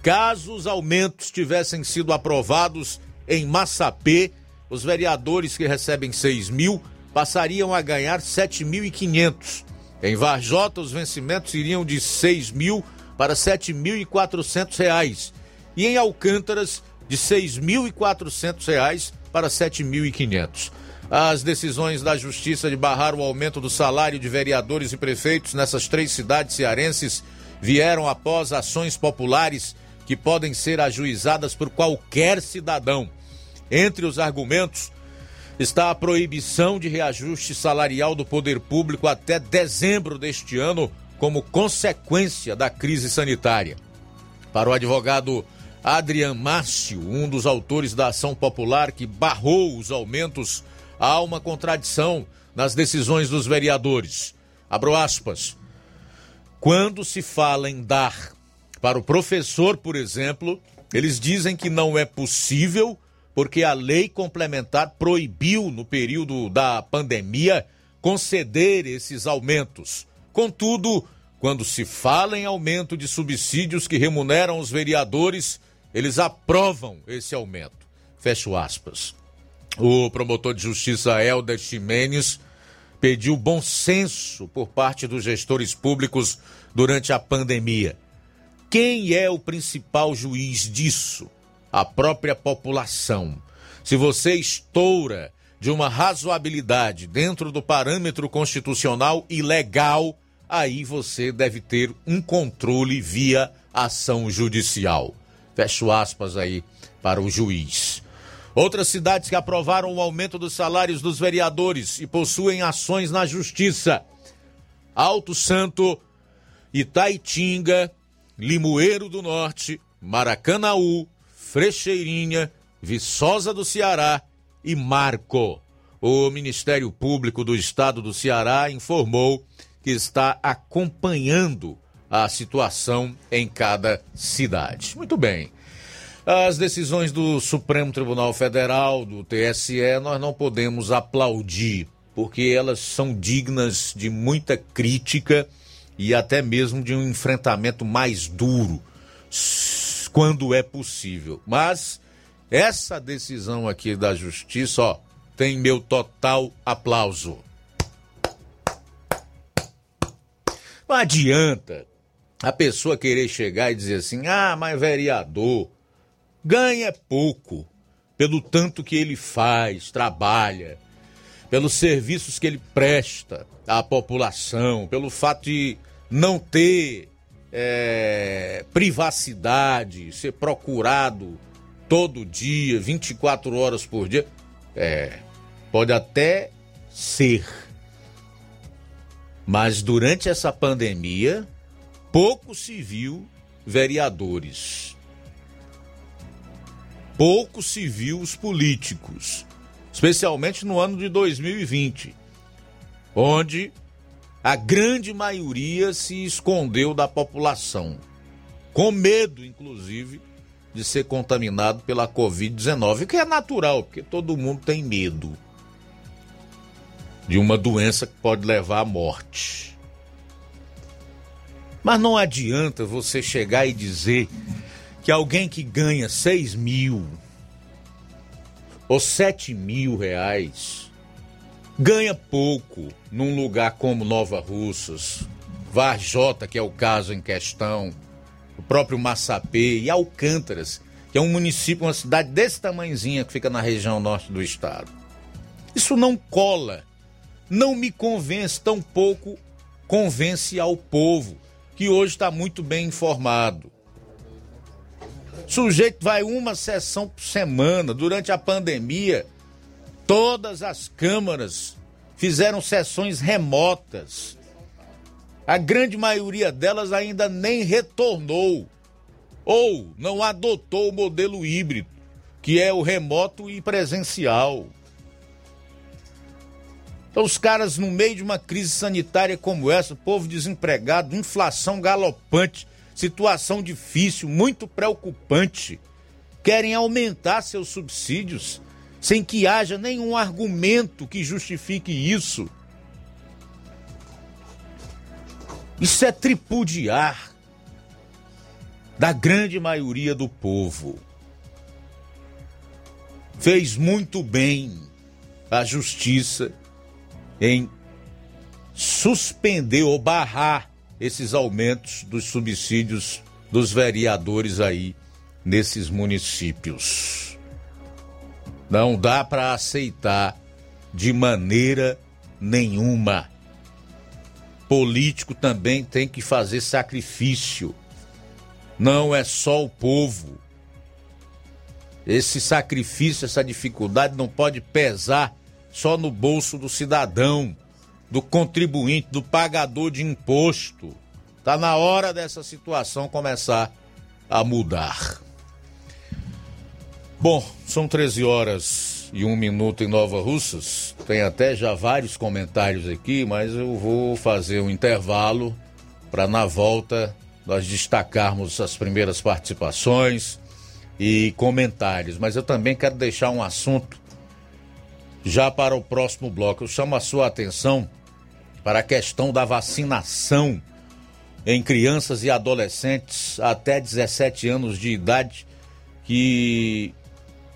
caso os aumentos tivessem sido aprovados em Massapê, os vereadores que recebem 6 mil passariam a ganhar 7.500. Em Varjota, os vencimentos iriam de 6 mil para 7.400 reais. E em Alcântaras, de 6.400 reais para 7.500. As decisões da Justiça de barrar o aumento do salário de vereadores e prefeitos nessas três cidades cearenses vieram após ações populares que podem ser ajuizadas por qualquer cidadão. Entre os argumentos está a proibição de reajuste salarial do poder público até dezembro deste ano, como consequência da crise sanitária. Para o advogado Adrian Márcio, um dos autores da ação popular que barrou os aumentos, há uma contradição nas decisões dos vereadores. Abro aspas. Quando se fala em dar para o professor, por exemplo, eles dizem que não é possível porque a lei complementar proibiu, no período da pandemia, conceder esses aumentos. Contudo, quando se fala em aumento de subsídios que remuneram os vereadores, eles aprovam esse aumento. Fecho aspas. O promotor de justiça Helder Ximenes pediu bom senso por parte dos gestores públicos durante a pandemia. Quem é o principal juiz disso? A própria população. Se você estoura de uma razoabilidade dentro do parâmetro constitucional e legal, aí você deve ter um controle via ação judicial. Fecho aspas aí para o juiz. Outras cidades que aprovaram o aumento dos salários dos vereadores e possuem ações na justiça: Alto Santo, Itaitinga, Limoeiro do Norte, Maracanaú, Frecheirinha, Viçosa do Ceará e Marco. O Ministério Público do Estado do Ceará informou que está acompanhando a situação em cada cidade. Muito bem. As decisões do Supremo Tribunal Federal, do TSE, nós não podemos aplaudir, porque elas são dignas de muita crítica e até mesmo de um enfrentamento mais duro, quando é possível. Mas essa decisão aqui da Justiça, ó, tem meu total aplauso. Não adianta a pessoa querer chegar e dizer assim: ah, mas vereador ganha pouco pelo tanto que ele faz, trabalha, pelos serviços que ele presta à população, pelo fato de não ter é, privacidade, ser procurado todo dia, 24 horas por dia. É, pode até ser. Mas durante essa pandemia, pouco se viu vereadores pouco se viu os políticos, especialmente no ano de 2020, onde a grande maioria se escondeu da população, com medo, inclusive, de ser contaminado pela Covid-19, que é natural, porque todo mundo tem medo de uma doença que pode levar à morte. Mas não adianta você chegar e dizer que alguém que ganha 6 mil ou 7 mil reais ganha pouco num lugar como Nova Russas, Varjota, que é o caso em questão, o próprio Massapê e Alcântaras, que é um município, uma cidade desse tamanhozinha que fica na região norte do estado. Isso não cola, não me convence, tampouco convence ao povo, que hoje está muito bem informado. Sujeito vai uma sessão por semana. Durante a pandemia, todas as câmaras fizeram sessões remotas. A grande maioria delas ainda nem retornou ou não adotou o modelo híbrido, que é o remoto e presencial. Então, os caras, no meio de uma crise sanitária como essa, povo desempregado, inflação galopante, situação difícil, muito preocupante. Querem aumentar seus subsídios sem que haja nenhum argumento que justifique isso. Isso é tripudiar. da grande maioria do povo. Fez muito bem a justiça em suspender ou barrar esses aumentos dos subsídios dos vereadores aí nesses municípios. Não dá para aceitar de maneira nenhuma. Político também tem que fazer sacrifício. Não é só o povo. Esse sacrifício, essa dificuldade não pode pesar só no bolso do cidadão, do contribuinte, do pagador de imposto. Está na hora dessa situação começar a mudar. Bom, são 13 horas e um minuto em Nova Russas. Tem até já vários comentários aqui, mas eu vou fazer um intervalo para na volta nós destacarmos as primeiras participações e comentários. Mas eu também quero deixar um assunto já para o próximo bloco. Eu chamo a sua atenção para a questão da vacinação em crianças e adolescentes até 17 anos de idade que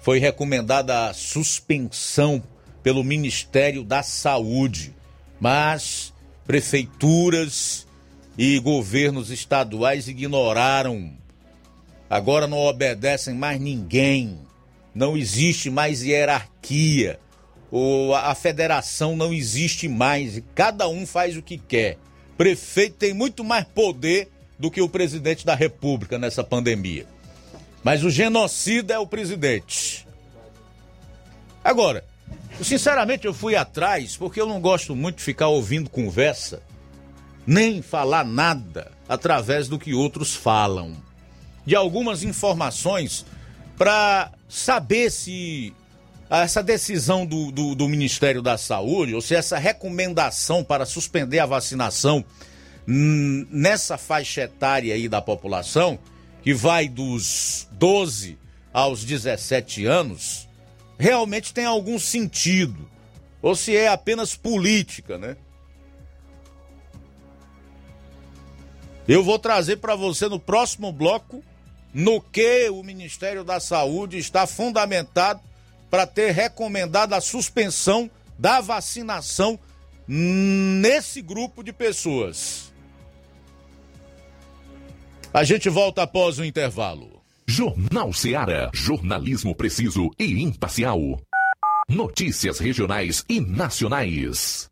foi recomendada a suspensão pelo Ministério da Saúde, mas prefeituras e governos estaduais ignoraram. Agora não obedecem mais ninguém. Não existe mais hierarquia. Ou a federação não existe mais. Cada um faz o que quer. Prefeito tem muito mais poder do que o presidente da República nessa pandemia. Mas o genocida é o presidente. Agora, sinceramente eu fui atrás porque eu não gosto muito de ficar ouvindo conversa, nem falar nada através do que outros falam. De algumas informações para saber se essa decisão do, do, do, Ministério da Saúde, ou se essa recomendação para suspender a vacinação nessa faixa etária aí da população, que vai dos 12 aos 17 anos, realmente tem algum sentido. Ou se é apenas política, né? Eu vou trazer para você no próximo bloco no que o Ministério da Saúde está fundamentado para ter recomendado a suspensão da vacinação nesse grupo de pessoas. A gente volta após o intervalo. Jornal Seara. Jornalismo preciso e imparcial. Notícias regionais e nacionais.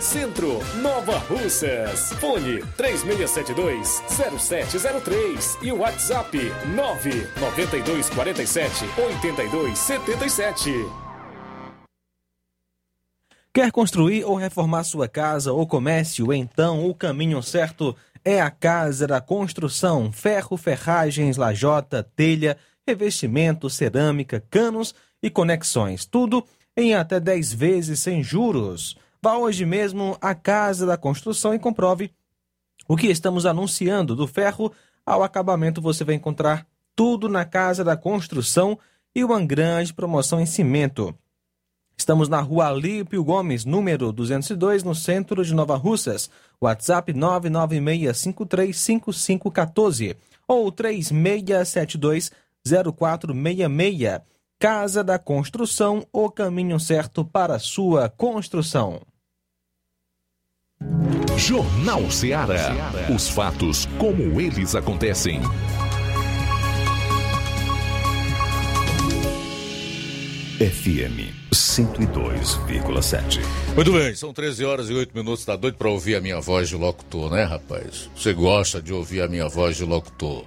Centro, Nova Russas. Fone 3672-0703 e WhatsApp 99247-8277. Quer construir ou reformar sua casa ou comércio? Então o caminho certo é a Casa da Construção. Ferro, ferragens, lajota, telha, revestimento, cerâmica, canos e conexões. Tudo em até 10 vezes sem juros. Vá hoje mesmo à Casa da Construção e comprove o que estamos anunciando. Do ferro ao acabamento você vai encontrar tudo na Casa da Construção e uma grande promoção em cimento. Estamos na rua Alípio Gomes, número 202, no centro de Nova Russas. WhatsApp 996535514 ou 36720466. Casa da Construção, o caminho certo para sua construção. Jornal Ceará. Os fatos como eles acontecem. FM 102,7. Muito bem, são 13 horas e 8 minutos. Tá doido pra ouvir a minha voz de locutor, né, rapaz? Você gosta de ouvir a minha voz de locutor?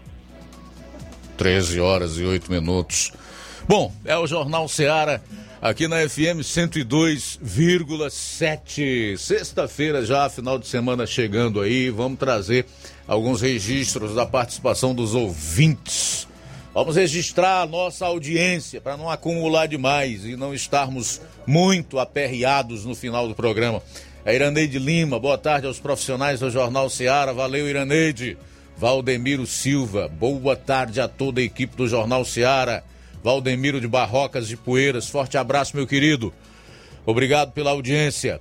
13 horas e 8 minutos. Bom, é o Jornal Ceará aqui na FM 102,7. Sexta-feira já, final de semana chegando aí, vamos trazer alguns registros da participação dos ouvintes. Vamos registrar a nossa audiência para não acumular demais e não estarmos muito aperreados no final do programa. A Iraneide Lima, boa tarde aos profissionais do Jornal Ceará. Valeu, Iraneide. Valdemiro Silva, boa tarde a toda a equipe do Jornal Ceará. Valdemiro de Barrocas de Poeiras, forte abraço, meu querido. Obrigado pela audiência.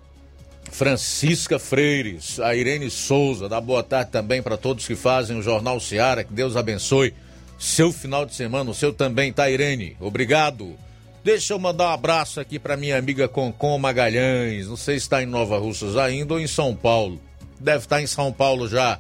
Francisca Freires, a Irene Souza, dá boa tarde também para todos que fazem o Jornal Ceará. Que Deus abençoe seu final de semana, o seu também, tá, Irene? Obrigado. Deixa eu mandar um abraço aqui para minha amiga Concom Magalhães. Não sei se está em Nova Russas ainda ou em São Paulo. Deve estar em São Paulo já.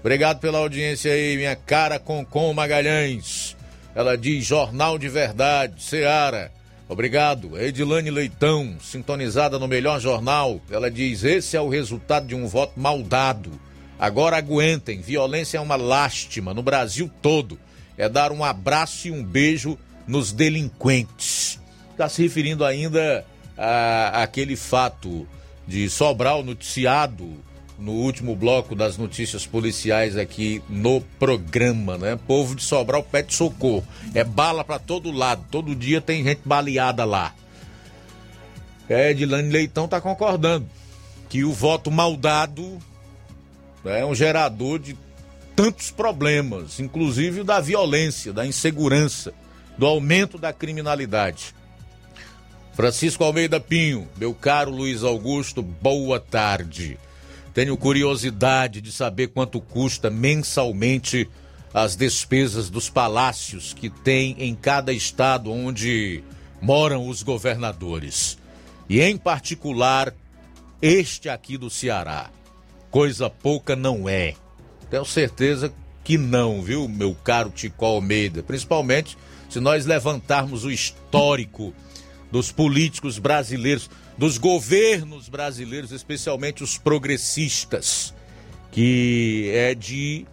Obrigado pela audiência aí, minha cara Concom Magalhães. Ela diz Jornal de Verdade, Seara. Obrigado. Edilane Leitão, sintonizada no melhor jornal. Ela diz: esse é o resultado de um voto mal dado. Agora aguentem, violência é uma lástima no Brasil todo. É dar um abraço e um beijo nos delinquentes. Está se referindo ainda a, aquele fato de Sobral noticiado no último bloco das notícias policiais aqui no programa, né? Povo de Sobral pede socorro. É bala para todo lado. Todo dia tem gente baleada lá. É, Edilane Leitão tá concordando que o voto mal dado é um gerador de tantos problemas, inclusive o da violência, da insegurança, do aumento da criminalidade. Francisco Almeida Pinho, meu caro Luiz Augusto, boa tarde. Tenho curiosidade de saber quanto custa mensalmente as despesas dos palácios que tem em cada estado onde moram os governadores. E em particular, este aqui do Ceará. Coisa pouca não é. Tenho certeza que não, viu, meu caro Tico Almeida? Principalmente se nós levantarmos o histórico dos políticos brasileiros, dos governos brasileiros, especialmente os progressistas, que é de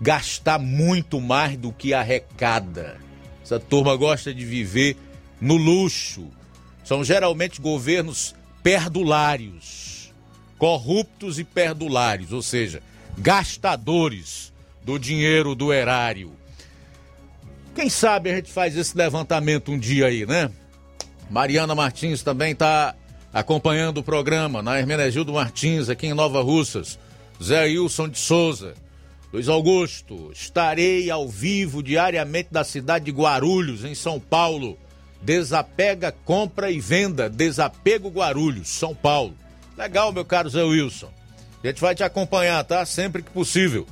gastar muito mais do que arrecada. Essa turma gosta de viver no luxo. São geralmente governos perdulários, corruptos e perdulários, ou seja, gastadores do dinheiro do erário. Quem sabe a gente faz esse levantamento um dia aí, né? Mariana Martins também está acompanhando o programa na Hermenegildo Martins, aqui em Nova Russas. Zé Wilson de Souza. Luiz Augusto, estarei ao vivo diariamente da cidade de Guarulhos, em São Paulo. Desapega, compra e venda. Desapego Guarulhos, São Paulo. Legal, meu caro Zé Wilson. A gente vai te acompanhar, tá? Sempre que possível.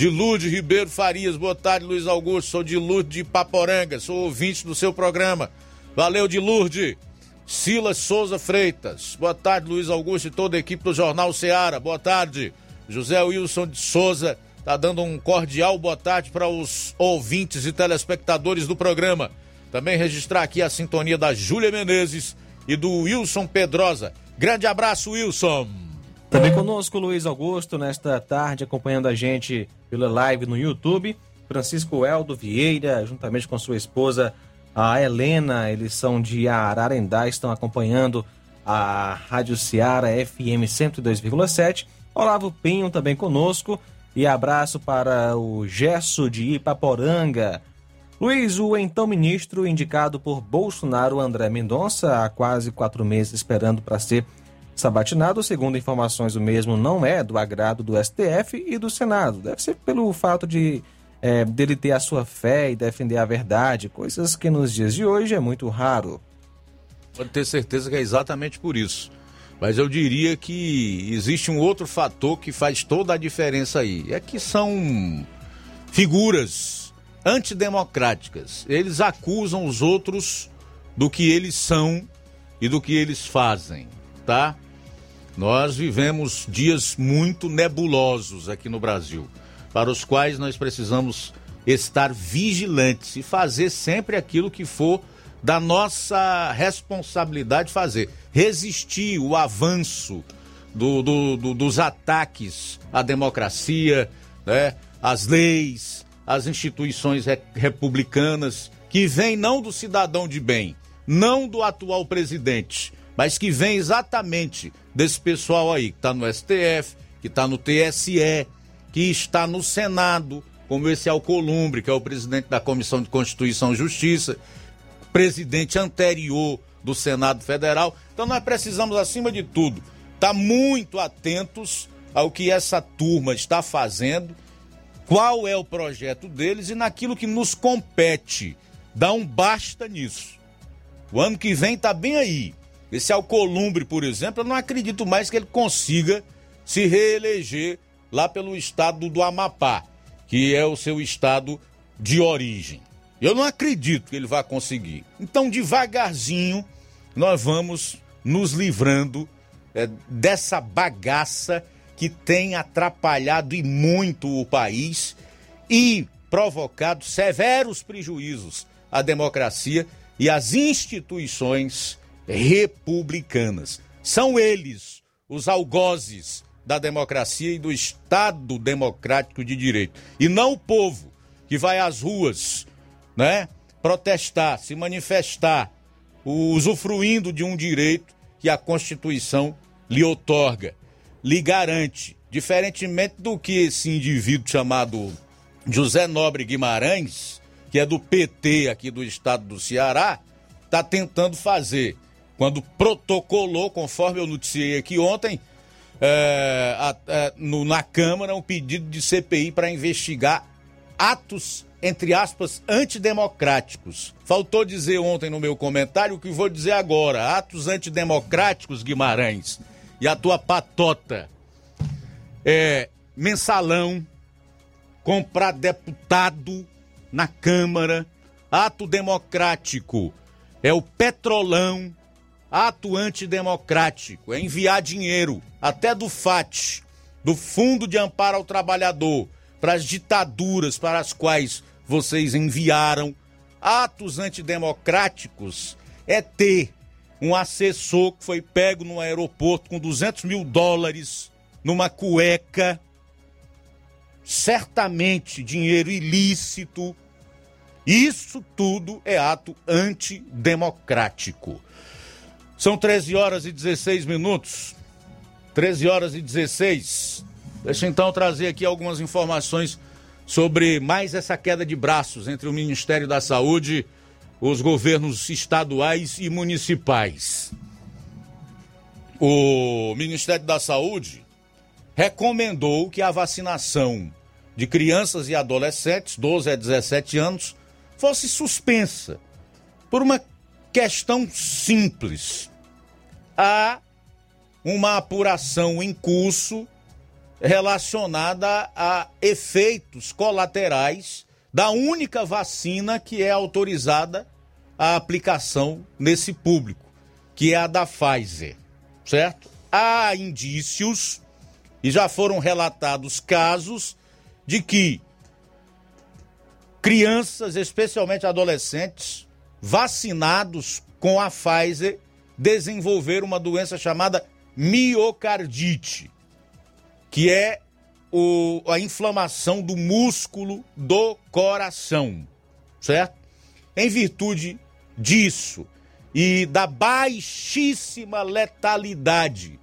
Lourdes Ribeiro Farias, boa tarde, Luiz Augusto. Sou Lourdes de Paporanga, sou ouvinte do seu programa. Valeu, de Lourdes. Silas Souza Freitas, boa tarde, Luiz Augusto e toda a equipe do Jornal Ceará. Boa tarde. José Wilson de Souza Tá dando um cordial boa tarde para os ouvintes e telespectadores do programa. Também registrar aqui a sintonia da Júlia Menezes e do Wilson Pedrosa. Grande abraço, Wilson. Também conosco Luiz Augusto nesta tarde acompanhando a gente pela live no YouTube. Francisco Eldo Vieira, juntamente com sua esposa a Helena, eles são de Ararendá, estão acompanhando a Rádio Ceará FM 102,7. Olavo Pinho também conosco. E abraço para o Gesso de Ipaporanga. Luiz, o então ministro indicado por Bolsonaro, André Mendonça, há quase quatro meses esperando para ser sabatinado. Segundo informações, o mesmo não é do agrado do STF e do Senado. Deve ser pelo fato de é, dele ter a sua fé e defender a verdade, coisas que nos dias de hoje é muito raro. Pode ter certeza que é exatamente por isso. Mas eu diria que existe um outro fator que faz toda a diferença aí. É que são figuras antidemocráticas. Eles acusam os outros do que eles são e do que eles fazem, tá? Nós vivemos dias muito nebulosos aqui no Brasil, para os quais nós precisamos estar vigilantes e fazer sempre aquilo que for da nossa responsabilidade fazer. Resistir o avanço do, do, do, dos ataques à democracia, né, às leis, às instituições re republicanas, que vem não do cidadão de bem, não do atual presidente, mas que vem exatamente desse pessoal aí, que está no STF, que está no TSE, que está no Senado, como esse Alcolumbre, que é o presidente da Comissão de Constituição e Justiça, presidente anterior do Senado Federal. Então nós precisamos, acima de tudo, estar tá muito atentos ao que essa turma está fazendo, qual é o projeto deles e naquilo que nos compete. Dá um basta nisso. O ano que vem está bem aí. Esse Alcolumbre, por exemplo, eu não acredito mais que ele consiga se reeleger lá pelo estado do Amapá, que é o seu estado de origem. Eu não acredito que ele vai conseguir. Então, devagarzinho, nós vamos nos livrando é, dessa bagaça que tem atrapalhado e muito o país e provocado severos prejuízos à democracia e às instituições republicanas. São eles os algozes da democracia e do Estado democrático de direito. E não o povo que vai às ruas né? Protestar, se manifestar, usufruindo de um direito que a Constituição lhe otorga, lhe garante, diferentemente do que esse indivíduo chamado José Nobre Guimarães, que é do PT aqui do estado do Ceará, está tentando fazer. Quando protocolou, conforme eu noticiei aqui ontem, é, a, é, no, na Câmara, um pedido de CPI para investigar atos, entre aspas, antidemocráticos. Faltou dizer ontem no meu comentário o que vou dizer agora. Atos antidemocráticos, Guimarães, e a tua patota. É, mensalão, comprar deputado na Câmara, ato democrático. É o petrolão, ato antidemocrático. É enviar dinheiro, até do FAT, do Fundo de Amparo ao Trabalhador, para as ditaduras para as quais vocês enviaram. Atos antidemocráticos é ter um assessor que foi pego no aeroporto com 200 mil dólares numa cueca, certamente dinheiro ilícito. Isso tudo é ato antidemocrático. São 13 horas e 16 minutos. 13 horas e 16. Deixa então trazer aqui algumas informações sobre mais essa queda de braços entre o Ministério da Saúde, os governos estaduais e municipais. O Ministério da Saúde recomendou que a vacinação de crianças e adolescentes, 12 a 17 anos, fosse suspensa por uma questão simples. Há uma apuração em curso relacionada a efeitos colaterais da única vacina que é autorizada a aplicação nesse público, que é a da Pfizer, certo? Há indícios e já foram relatados casos de que crianças, especialmente adolescentes, vacinados com a Pfizer, desenvolveram uma doença chamada miocardite, que é o, a inflamação do músculo do coração, certo? Em virtude disso e da baixíssima letalidade,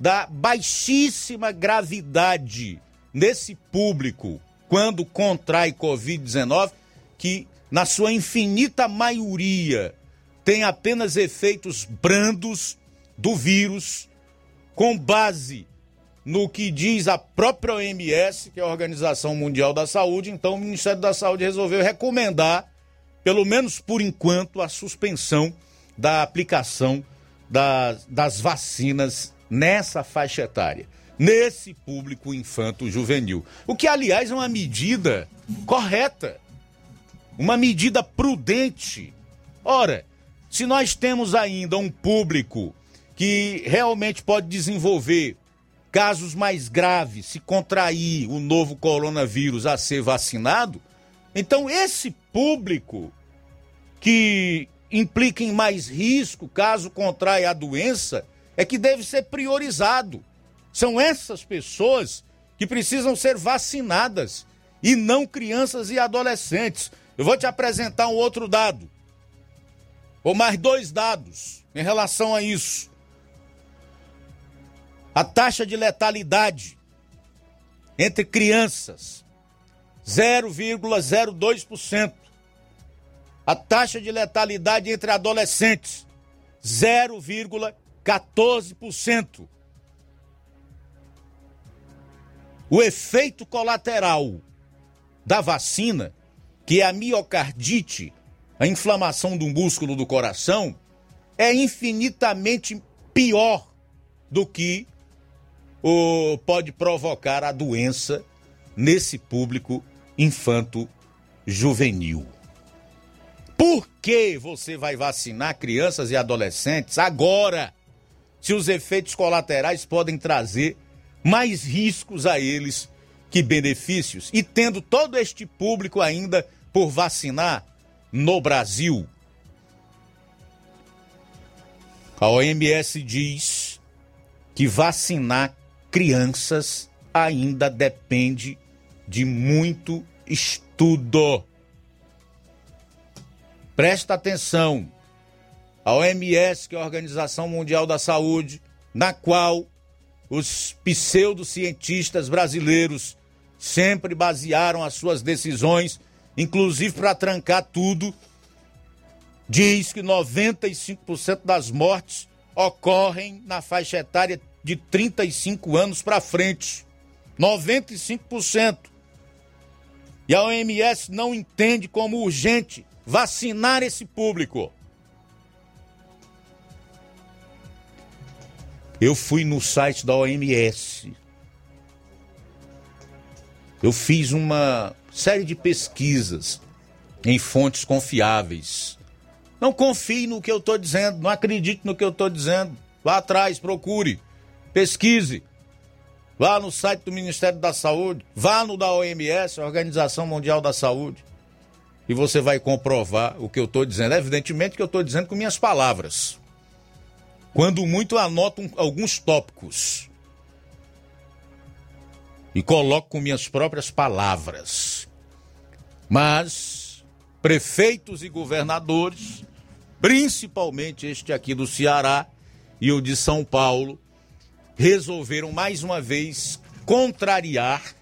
da baixíssima gravidade nesse público quando contrai Covid-19, que na sua infinita maioria tem apenas efeitos brandos do vírus, com base no que diz a própria OMS, que é a Organização Mundial da Saúde. Então, o Ministério da Saúde resolveu recomendar, pelo menos por enquanto, a suspensão da aplicação das, das vacinas nessa faixa etária nesse público infanto-juvenil. O que, aliás, é uma medida correta, uma medida prudente. Ora, se nós temos ainda um público que realmente pode desenvolver casos mais graves se contrair o novo coronavírus a ser vacinado, então esse público que implica em mais risco caso contraia a doença é que deve ser priorizado. São essas pessoas que precisam ser vacinadas e não crianças e adolescentes. Eu vou te apresentar um outro dado, ou mais dois dados em relação a isso. A taxa de letalidade entre crianças, 0,02%. A taxa de letalidade entre adolescentes, 0,14%. O efeito colateral da vacina, que é a miocardite, a inflamação do músculo do coração, é infinitamente pior do que o, pode provocar a doença nesse público infanto juvenil. Por que você vai vacinar crianças e adolescentes agora, se os efeitos colaterais podem trazer mais riscos a eles que benefícios. E tendo todo este público ainda por vacinar no Brasil. A OMS diz que vacinar crianças ainda depende de muito estudo. Presta atenção. A OMS, que é a Organização Mundial da Saúde, na qual os pseudocientistas brasileiros sempre basearam as suas decisões, inclusive para trancar tudo. Diz que 95% das mortes ocorrem na faixa etária de 35 anos para frente. 95%. E a OMS não entende como urgente vacinar esse público. Eu fui no site da OMS. Eu fiz uma série de pesquisas em fontes confiáveis. Não confie no que eu estou dizendo, não acredite no que eu estou dizendo. Vá atrás, procure, pesquise. Vá no site do Ministério da Saúde, vá no da OMS, Organização Mundial da Saúde, e você vai comprovar o que eu estou dizendo. Evidentemente que eu estou dizendo com minhas palavras. Quando muito, anoto alguns tópicos e coloco com minhas próprias palavras. Mas prefeitos e governadores, principalmente este aqui do Ceará e o de São Paulo, resolveram mais uma vez contrariar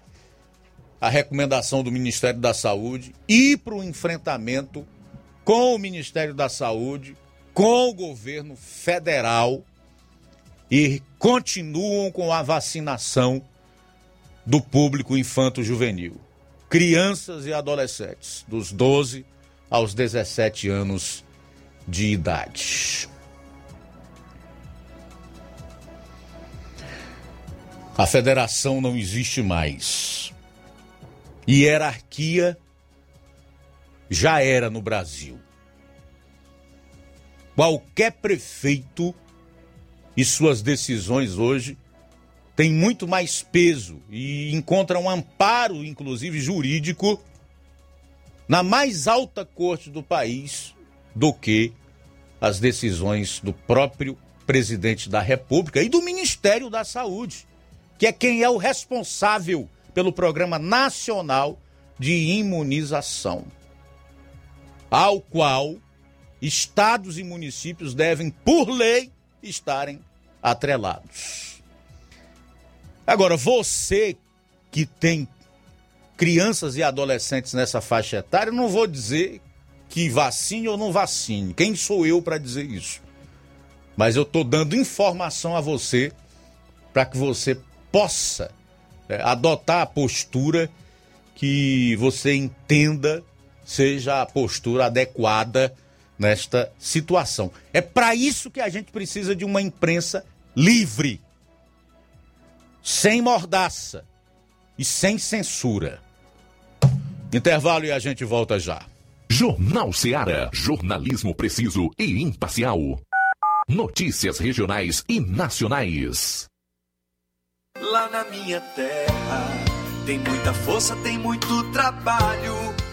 a recomendação do Ministério da Saúde e para o enfrentamento com o Ministério da Saúde com o governo federal e continuam com a vacinação do público infanto-juvenil, crianças e adolescentes, dos 12 aos 17 anos de idade. A federação não existe mais. Hierarquia já era no Brasil qualquer prefeito e suas decisões hoje têm muito mais peso e encontram um amparo, inclusive jurídico, na mais alta corte do país do que as decisões do próprio presidente da República e do Ministério da Saúde, que é quem é o responsável pelo Programa Nacional de Imunização, ao qual estados e municípios devem, por lei, estarem atrelados. Agora, você que tem crianças e adolescentes nessa faixa etária, não vou dizer que vacine ou não vacine. Quem sou eu para dizer isso? Mas eu estou dando informação a você para que você possa é, adotar a postura que você entenda seja a postura adequada nesta situação. É para isso que a gente precisa de uma imprensa livre, sem mordaça e sem censura. Intervalo e a gente volta já. Jornal Seara. Jornalismo preciso e imparcial. Notícias regionais e nacionais. Lá na minha terra tem muita força, tem muito trabalho.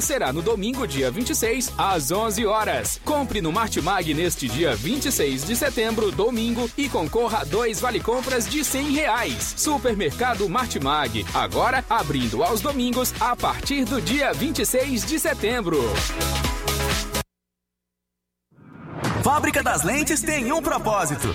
será no domingo, dia 26, às 11 horas. Compre no Martimag neste dia 26 de setembro, domingo, e concorra a dois vale compras de 100 reais. Supermercado Martimag, agora abrindo aos domingos a partir do dia 26 de setembro. Fábrica das Lentes tem um propósito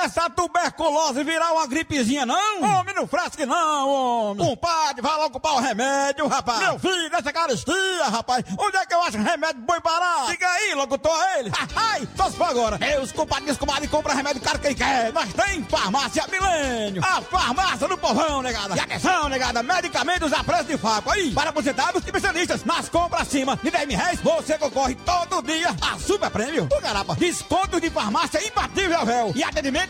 dessa tuberculose virar uma gripezinha, não? Homem, não fresque não, homem. Compadre, vai logo comprar o remédio, rapaz. Meu filho, essa caristia, rapaz. Onde é que eu acho remédio bom barato? Diga aí, locutor, ele. Ai, só se for agora. Meus compadres, comadres, compra remédio caro quem quer. Nós tem farmácia Milênio. A farmácia do povão, negada. E atenção, negada, medicamentos a preço de faco. Aí, para aposentados e especialistas. Nas compras acima de 10 mil reais, você concorre todo dia a super prêmio. Ô, carapa, descontos de farmácia imbatível, véu. E atendimento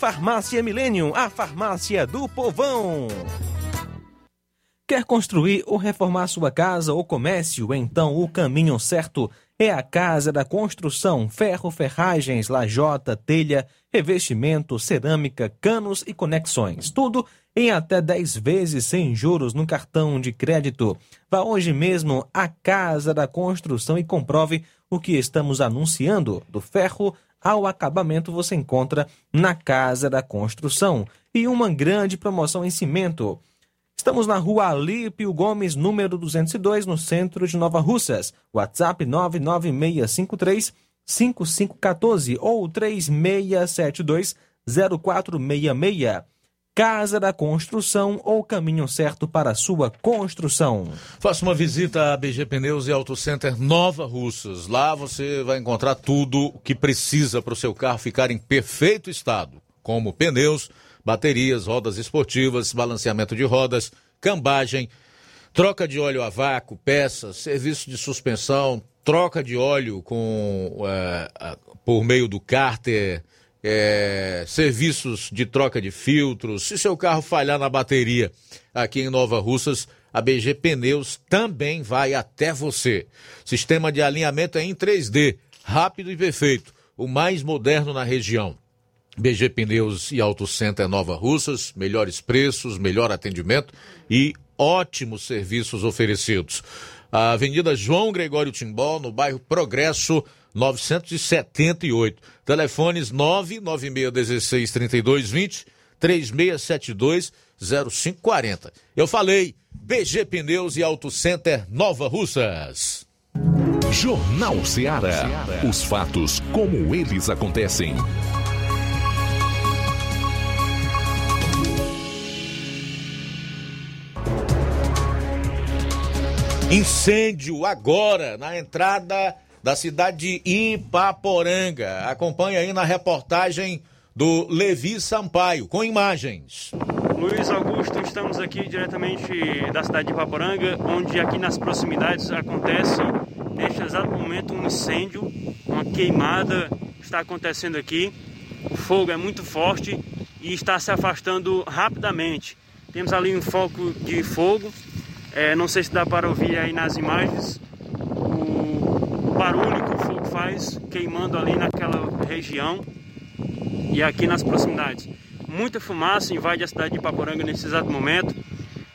Farmácia Millennium, a farmácia do povão. Quer construir ou reformar sua casa ou comércio? Então o caminho certo é a Casa da Construção, ferro, ferragens, lajota, telha, revestimento, cerâmica, canos e conexões. Tudo em até 10 vezes sem juros no cartão de crédito. Vá hoje mesmo à Casa da Construção e comprove o que estamos anunciando. Do ferro ao acabamento você encontra na Casa da Construção. E uma grande promoção em cimento. Estamos na rua Alípio Gomes, número 202, no centro de Nova Russas. WhatsApp 99653 5514 ou 3672 0466. Casa da Construção ou caminho certo para sua construção. Faça uma visita à BG Pneus e Auto Center Nova Russas. Lá você vai encontrar tudo o que precisa para o seu carro ficar em perfeito estado, como pneus, baterias, rodas esportivas, balanceamento de rodas, cambagem, troca de óleo a vácuo, peças, serviço de suspensão, troca de óleo com é, por meio do cárter, é, serviços de troca de filtros. Se seu carro falhar na bateria aqui em Nova Russas, a BG Pneus também vai até você. Sistema de alinhamento é em 3D, rápido e perfeito, o mais moderno na região. BG Pneus e Auto Center Nova Russas, melhores preços, melhor atendimento e ótimos serviços oferecidos. A Avenida João Gregório Timbó, no bairro Progresso, 978. Telefones 996163220, 36720540. Eu falei, BG Pneus e Auto Center Nova Russas. Jornal Ceará. Os fatos como eles acontecem. Incêndio agora na entrada da cidade de Ipaporanga. Acompanhe aí na reportagem do Levi Sampaio, com imagens. Luiz Augusto, estamos aqui diretamente da cidade de Ipaporanga, onde aqui nas proximidades acontece, neste exato momento, um incêndio, uma queimada está acontecendo aqui. O fogo é muito forte e está se afastando rapidamente. Temos ali um foco de fogo é, não sei se dá para ouvir aí nas imagens o, barulho que o fogo faz queimando ali naquela região e aqui nas proximidades. Muita fumaça invade a cidade de Paporanga nesse exato momento.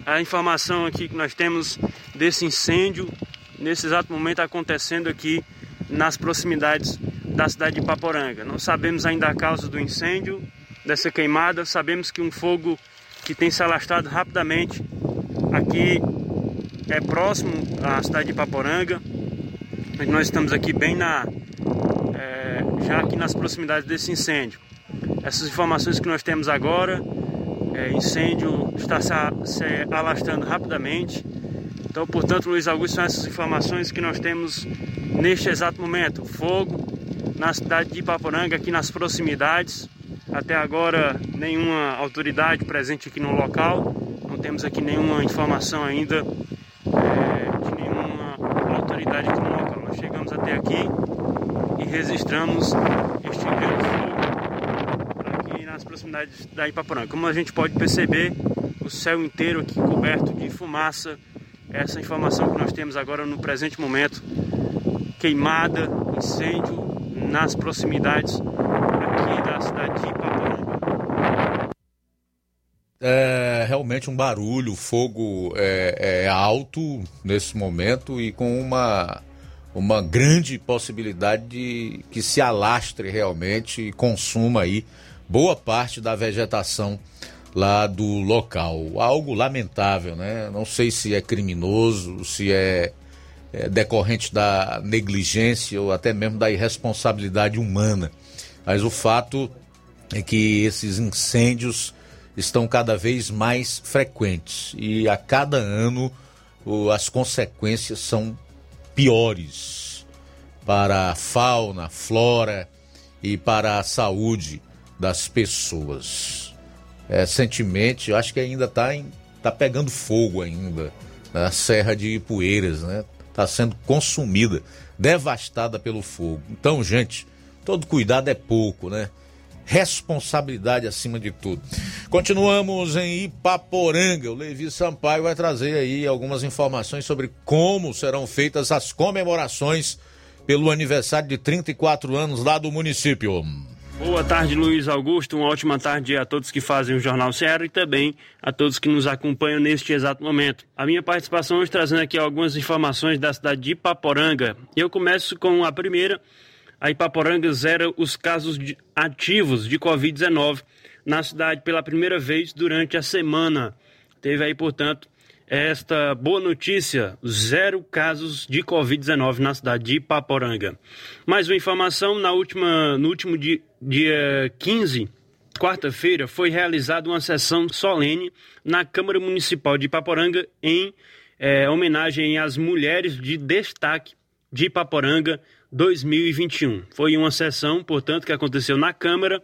A informação aqui que nós temos desse incêndio, nesse exato momento acontecendo aqui nas proximidades da cidade de Paporanga. Não sabemos ainda a causa do incêndio, dessa queimada, sabemos que um fogo que tem se alastrado rapidamente aqui é próximo à cidade de Paporanga. Nós estamos aqui bem na é, já aqui nas proximidades desse incêndio. Essas informações que nós temos agora, é, incêndio está se, se alastrando rapidamente. Então, portanto, Luiz Augusto, são essas informações que nós temos neste exato momento. Fogo na cidade de Ipaporanga, aqui nas proximidades. Até agora, nenhuma autoridade presente aqui no local. Não temos aqui nenhuma informação ainda é, de nenhuma autoridade local. Nós chegamos até aqui e registramos este grande fogo aqui nas proximidades da Ipaporanga. Como a gente pode perceber, o céu inteiro aqui coberto de fumaça. Essa informação que nós temos agora no presente momento, queimada, incêndio nas proximidades aqui da cidade de Ipaporanga. É realmente um barulho, o fogo é, é alto nesse momento e com uma, uma grande possibilidade de que se alastre realmente e consuma aí boa parte da vegetação lá do local. Algo lamentável, né? Não sei se é criminoso, se é, é decorrente da negligência ou até mesmo da irresponsabilidade humana. Mas o fato é que esses incêndios estão cada vez mais frequentes e a cada ano as consequências são piores para a fauna, flora e para a saúde das pessoas. É, recentemente, eu acho que ainda está tá pegando fogo ainda na Serra de Ipueiras, né? Está sendo consumida, devastada pelo fogo. Então, gente, todo cuidado é pouco, né? Responsabilidade acima de tudo. Continuamos em Ipaporanga. O Levi Sampaio vai trazer aí algumas informações sobre como serão feitas as comemorações pelo aniversário de 34 anos lá do município. Boa tarde, Luiz Augusto. Uma ótima tarde a todos que fazem o Jornal Ceará e também a todos que nos acompanham neste exato momento. A minha participação hoje trazendo aqui algumas informações da cidade de Ipaporanga. Eu começo com a primeira a Ipaporanga zera os casos de, ativos de Covid-19 na cidade pela primeira vez durante a semana. Teve aí, portanto, esta boa notícia: zero casos de Covid-19 na cidade de Ipaporanga. Mais uma informação: na última, no último dia, dia 15, quarta-feira, foi realizada uma sessão solene na Câmara Municipal de Ipaporanga em é, homenagem às mulheres de destaque de Ipaporanga 2021. Foi uma sessão, portanto, que aconteceu na Câmara,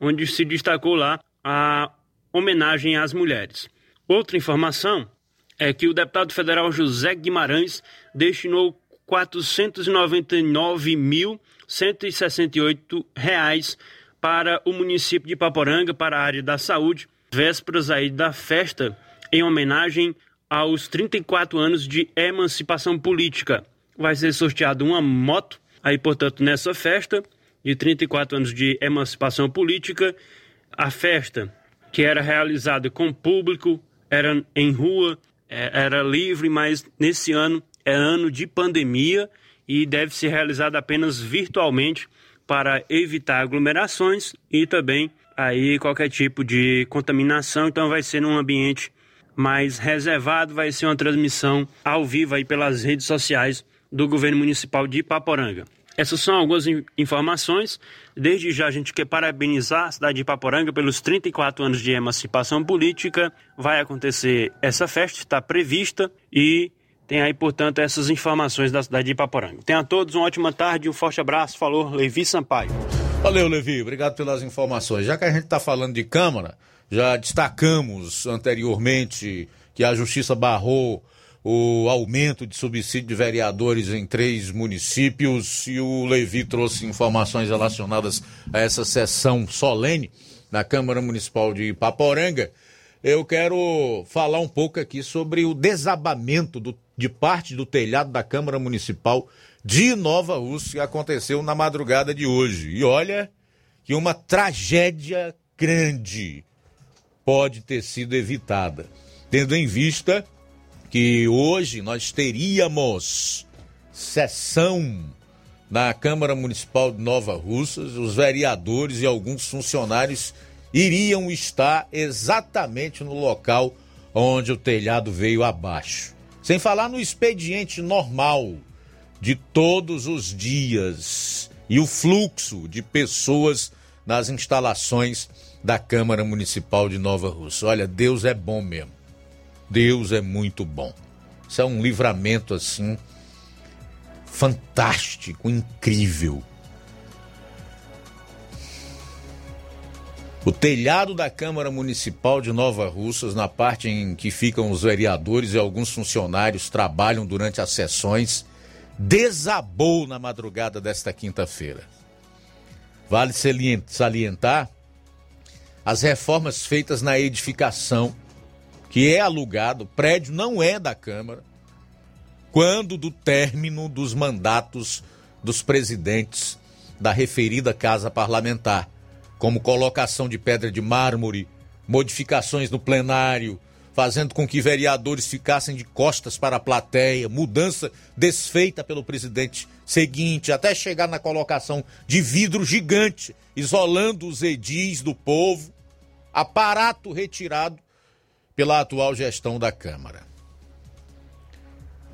onde se destacou lá a homenagem às mulheres. Outra informação é que o deputado federal José Guimarães destinou 499.168 reais para o município de Paporanga, para a área da saúde, vésperas aí da festa em homenagem aos 34 anos de emancipação política. Vai ser sorteado uma moto Aí, portanto, nessa festa de 34 anos de emancipação política, a festa que era realizada com público, era em rua, é, era livre, mas nesse ano é ano de pandemia e deve ser realizado apenas virtualmente para evitar aglomerações e também aí qualquer tipo de contaminação. Então vai ser num ambiente mais reservado, vai ser uma transmissão ao vivo aí pelas redes sociais do governo municipal de Ipaporanga. Essas são algumas informações. Desde já a gente quer parabenizar a cidade de Ipaporanga pelos 34 anos de emancipação política. Vai acontecer essa festa, está prevista e tem aí, portanto, essas informações da cidade de Ipaporanga. Tenha a todos uma ótima tarde, um forte abraço. Falou, Levi Sampaio. Valeu, Levi. Obrigado pelas informações. Já que a gente está falando de Câmara, já destacamos anteriormente que a Justiça barrou o aumento de subsídio de vereadores em três municípios e o Levi trouxe informações relacionadas a essa sessão solene na Câmara Municipal de Ipaporanga. Eu quero falar um pouco aqui sobre o desabamento do, de parte do telhado da Câmara Municipal de Nova Rússia que aconteceu na madrugada de hoje. E olha que uma tragédia grande pode ter sido evitada, tendo em vista que hoje nós teríamos sessão na Câmara Municipal de Nova Russas, os vereadores e alguns funcionários iriam estar exatamente no local onde o telhado veio abaixo. Sem falar no expediente normal de todos os dias e o fluxo de pessoas nas instalações da Câmara Municipal de Nova Russa. Olha, Deus é bom mesmo. Deus é muito bom. Isso é um livramento assim fantástico, incrível. O telhado da Câmara Municipal de Nova Russas, na parte em que ficam os vereadores e alguns funcionários trabalham durante as sessões, desabou na madrugada desta quinta-feira. Vale salientar as reformas feitas na edificação que é alugado, prédio não é da Câmara, quando do término dos mandatos dos presidentes da referida casa parlamentar, como colocação de pedra de mármore, modificações no plenário, fazendo com que vereadores ficassem de costas para a plateia, mudança desfeita pelo presidente seguinte, até chegar na colocação de vidro gigante, isolando os edis do povo, aparato retirado pela atual gestão da Câmara.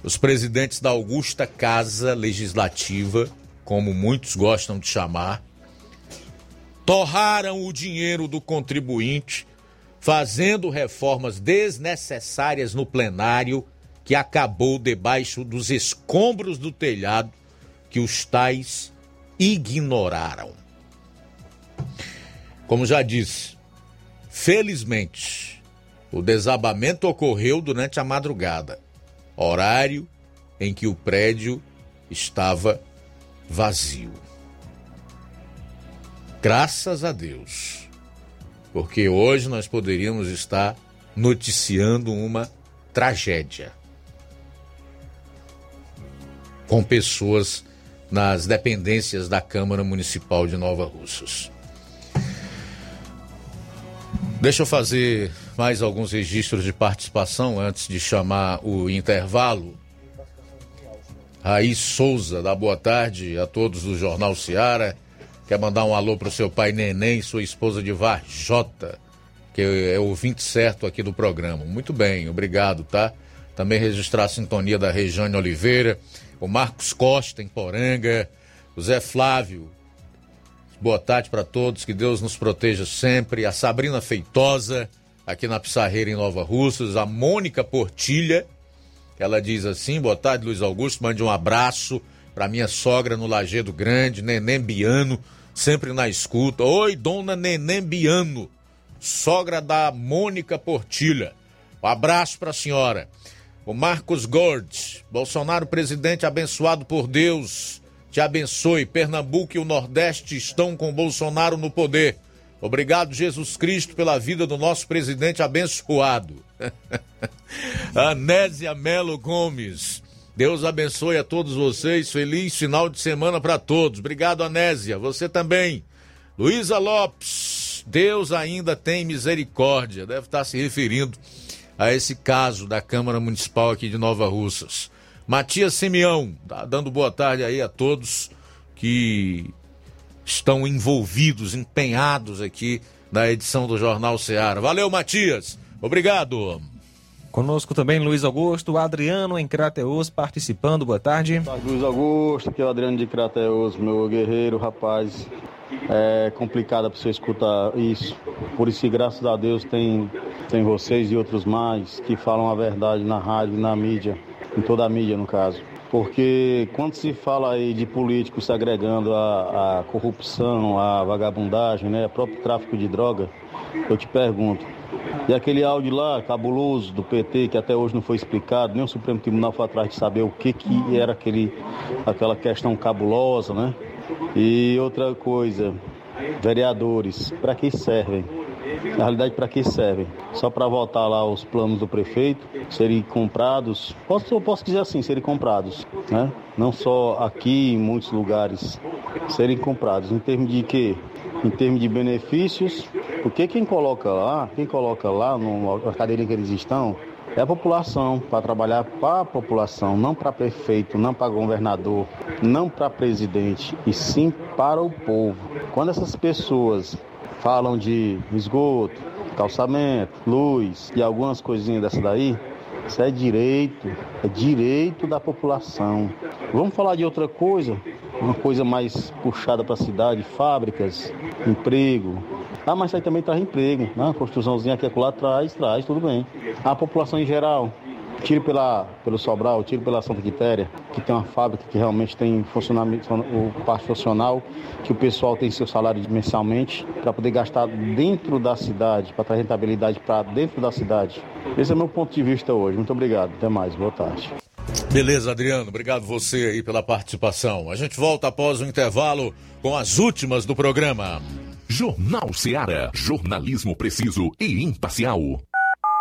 Os presidentes da Augusta Casa Legislativa, como muitos gostam de chamar, torraram o dinheiro do contribuinte, fazendo reformas desnecessárias no plenário, que acabou debaixo dos escombros do telhado que os tais ignoraram. Como já disse, felizmente, o desabamento ocorreu durante a madrugada, horário em que o prédio estava vazio. Graças a Deus, porque hoje nós poderíamos estar noticiando uma tragédia com pessoas nas dependências da Câmara Municipal de Nova Russas. Deixa eu fazer mais alguns registros de participação antes de chamar o intervalo. Raiz Souza, da boa tarde a todos do Jornal Seara. Quer mandar um alô para o seu pai Neném, sua esposa de Varjota, que é ouvinte certo aqui do programa. Muito bem, obrigado, tá? Também registrar a sintonia da Rejane Oliveira, o Marcos Costa, em Poranga, o Zé Flávio, Boa tarde para todos, que Deus nos proteja sempre. A Sabrina Feitosa, aqui na Pissarreira, em Nova Russas. A Mônica Portilha, ela diz assim: Boa tarde, Luiz Augusto. Mande um abraço para minha sogra no Lagedo Grande, Neném Biano, sempre na escuta. Oi, dona Neném Biano, sogra da Mônica Portilha. Um abraço para a senhora. O Marcos Gord, Bolsonaro, presidente abençoado por Deus te abençoe. Pernambuco e o Nordeste estão com Bolsonaro no poder. Obrigado, Jesus Cristo, pela vida do nosso presidente abençoado. Anésia Melo Gomes. Deus abençoe a todos vocês. Feliz final de semana para todos. Obrigado, Anésia. Você também. Luísa Lopes. Deus ainda tem misericórdia. Deve estar se referindo a esse caso da Câmara Municipal aqui de Nova Russas. Matias Simeão, tá dando boa tarde aí a todos que estão envolvidos, empenhados aqui na edição do Jornal Ceará. Valeu, Matias. Obrigado. Conosco também Luiz Augusto, Adriano em Crateus participando. Boa tarde. Luiz Augusto, aqui é o Adriano de Crateus, meu guerreiro, rapaz. É complicado para você escutar isso. Por isso, graças a Deus, tem, tem vocês e outros mais que falam a verdade na rádio, na mídia, em toda a mídia, no caso. Porque quando se fala aí de políticos se agregando à, corrupção, à vagabundagem, né, ao próprio tráfico de droga, eu te pergunto, e aquele áudio lá, cabuloso, do PT, que até hoje não foi explicado, nem o Supremo Tribunal foi atrás de saber o que, que era aquele, aquela questão cabulosa, né? E outra coisa, vereadores, para que servem? Na realidade, para que servem? Só para votar lá os planos do prefeito, serem comprados, posso, posso dizer assim, serem comprados, né? Não só aqui, em muitos lugares, serem comprados. Em termos de quê? Em termos de benefícios, porque quem coloca lá, quem coloca lá na cadeira que eles estão, é a população, para trabalhar para a população, não para prefeito, não para governador, não para presidente, e sim para o povo. Quando essas pessoas falam de esgoto, calçamento, luz e algumas coisinhas dessa daí, isso é direito, é direito da população. Vamos falar de outra coisa, uma coisa mais puxada para a cidade, fábricas, emprego. Ah, mas aí também traz emprego, né? Uma construçãozinha aqui lá traz, traz, tudo bem. A população em geral, tire pela, pelo Sobral, tire pela Santa Quitéria, que tem uma fábrica que realmente tem funcionamento, o parte funcional, que o pessoal tem seu salário mensalmente para poder gastar dentro da cidade, para trazer rentabilidade para dentro da cidade. Esse é o meu ponto de vista hoje. Muito obrigado. Até mais. Boa tarde. Beleza, Adriano. Obrigado você aí pela participação. A gente volta após o intervalo com as últimas do programa. Jornal Ceará. Jornalismo preciso e imparcial.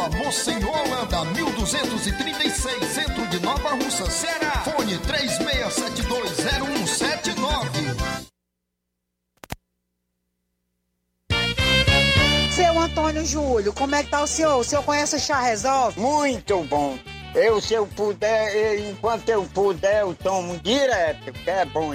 Rua Monsenhor Holanda, 1236, centro de Nova Russa, Ceará. Fone 36720179. Seu Antônio Júlio, como é que tá o senhor? O senhor conhece o chá resolve? Muito bom. Eu, se eu puder, eu, enquanto eu puder, eu tomo direto, que é bom.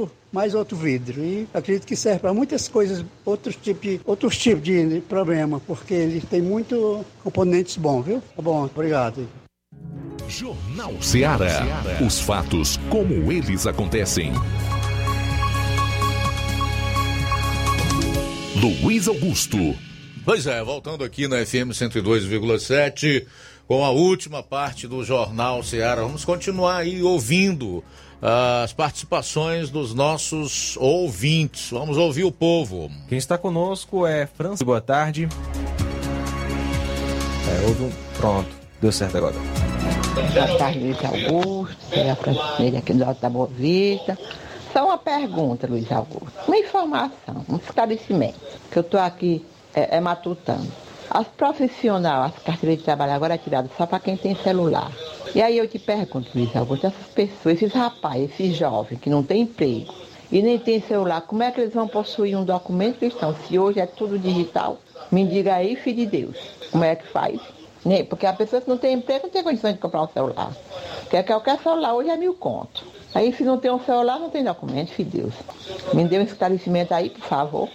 mais outro vidro. E acredito que serve para muitas coisas, outros tipos de, outros tipos de problema, porque ele tem muito componentes bons, viu? Tá bom, obrigado. Jornal Ceará. Os fatos como eles acontecem. Luiz Augusto. Pois é, voltando aqui na FM 102,7 com a última parte do Jornal Ceará. Vamos continuar aí ouvindo as participações dos nossos ouvintes. Vamos ouvir o povo. Quem está conosco é Francisco. Boa tarde. É, houve um... Pronto, deu certo agora. Boa tarde, Luiz Augusto. É a Francisca aqui do Alto da Boa Vista. Só uma pergunta, Luiz Augusto. Uma informação, um esclarecimento, que eu estou aqui é, é matutando. As profissionais, as carteiras de trabalho agora é tirada só para quem tem celular. E aí eu te pergunto, Luiz Augusto, essas pessoas, esses rapazes, esses jovens que não têm emprego e nem têm celular, como é que eles vão possuir um documento cristão? Se hoje é tudo digital, me diga aí, filho de Deus, como é que faz? Né? Porque a pessoa que não tem emprego não tem condições de comprar um celular. Porque qualquer celular hoje é mil conto. Aí se não tem um celular, não tem documento, filho de Deus. Me dê um esclarecimento aí, por favor.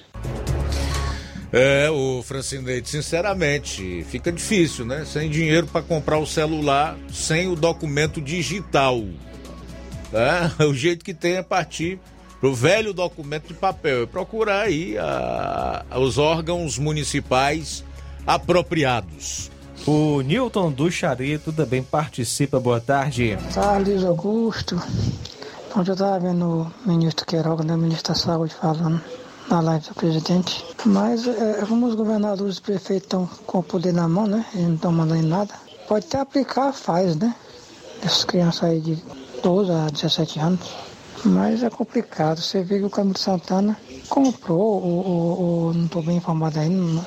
É, o Francineide, sinceramente, fica difícil, né? Sem dinheiro para comprar o celular, sem o documento digital. É, o jeito que tem é partir pro velho documento de papel, é procurar aí a, a, os órgãos municipais apropriados. O Newton do Charito também participa. Boa tarde. Carlos Augusto. Onde eu estava vendo o ministro Queiroga, né, o ministro da Saúde, falando na live do presidente. Mas é, como os governadores e prefeitos estão com o poder na mão, né? Eles não estão mandando nada. Pode até aplicar, faz, né? Essas crianças aí de 12 a 17 anos. Mas é complicado. Você vê que o Camilo Santana comprou, ou, não estou bem informado ainda.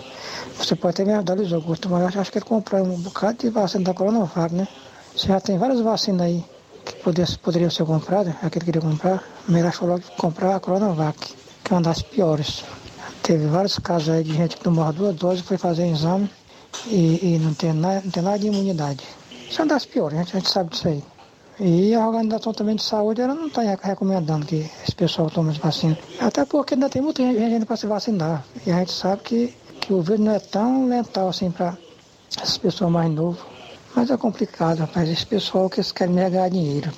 Você pode até me ajudar, Luiz Augusto, mas acho que ele comprou um bocado de vacina da Coronavac, né? Você já tem várias vacinas aí que poder, poderiam ser compradas, aquele que queria comprar. Melhor falou que comprar a Coronavac, que é uma das piores. Teve vários casos aí de gente que tomou duas doses, foi fazer exame e, e não, tem nada, não tem nada de imunidade. Isso é uma das piores, a gente, a gente sabe disso aí. E a Organização também de Saúde ela não está recomendando que esse pessoal tome as vacinas. Até porque ainda tem muita gente ainda para se vacinar. E a gente sabe que, que o vírus não é tão letal assim para essas pessoas mais novas. Mas é complicado, rapaz. Esse pessoal que eles querem negar dinheiro.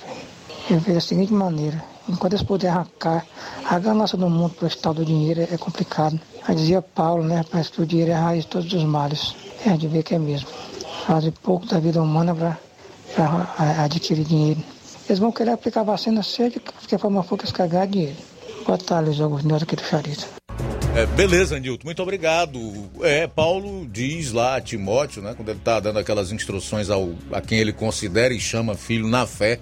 Eu vejo da seguinte maneira. Enquanto eles puderem arrancar a ganância do mundo para esse tal do dinheiro, é complicado. Aí dizia Paulo, né? Parece que o dinheiro é a raiz de todos os males. É, gente vê que é mesmo. Fazem pouco da vida humana para adquirir dinheiro. Eles vão querer aplicar vacina, seja de que forma for que eles querem ganhar dinheiro. Boa tarde, Luiz Augusto aqui do Charito. É, beleza, Nilton, muito obrigado. É, Paulo diz lá a Timóteo, né, quando ele está dando aquelas instruções ao, a quem ele considera e chama filho na fé,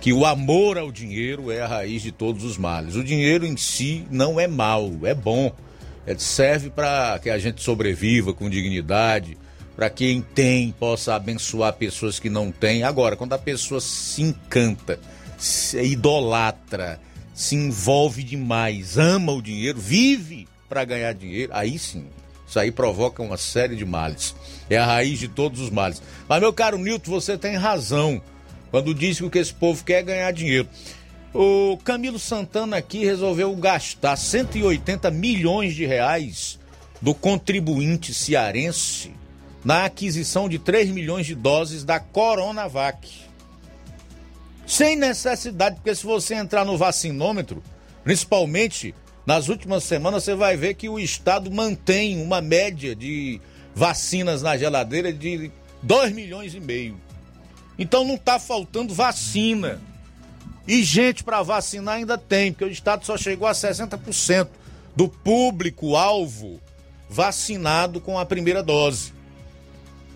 que o amor ao dinheiro é a raiz de todos os males. O dinheiro em si não é mal, é bom. É, serve para que a gente sobreviva com dignidade, para quem tem possa abençoar pessoas que não têm. Agora, quando a pessoa se encanta, se idolatra, se envolve demais, ama o dinheiro, vive para ganhar dinheiro, aí sim, isso aí provoca uma série de males. É a raiz de todos os males. Mas, meu caro Nilton, você tem razão quando diz que o que esse povo quer é ganhar dinheiro. O Camilo Santana aqui resolveu gastar 180 milhões de reais do contribuinte cearense na aquisição de 3 milhões de doses da Coronavac. Sem necessidade, porque se você entrar no vacinômetro, principalmente nas últimas semanas, você vai ver que o Estado mantém uma média de vacinas na geladeira de 2 milhões e meio. Então não está faltando vacina. E gente para vacinar ainda tem, porque o Estado só chegou a 60% do público-alvo vacinado com a primeira dose.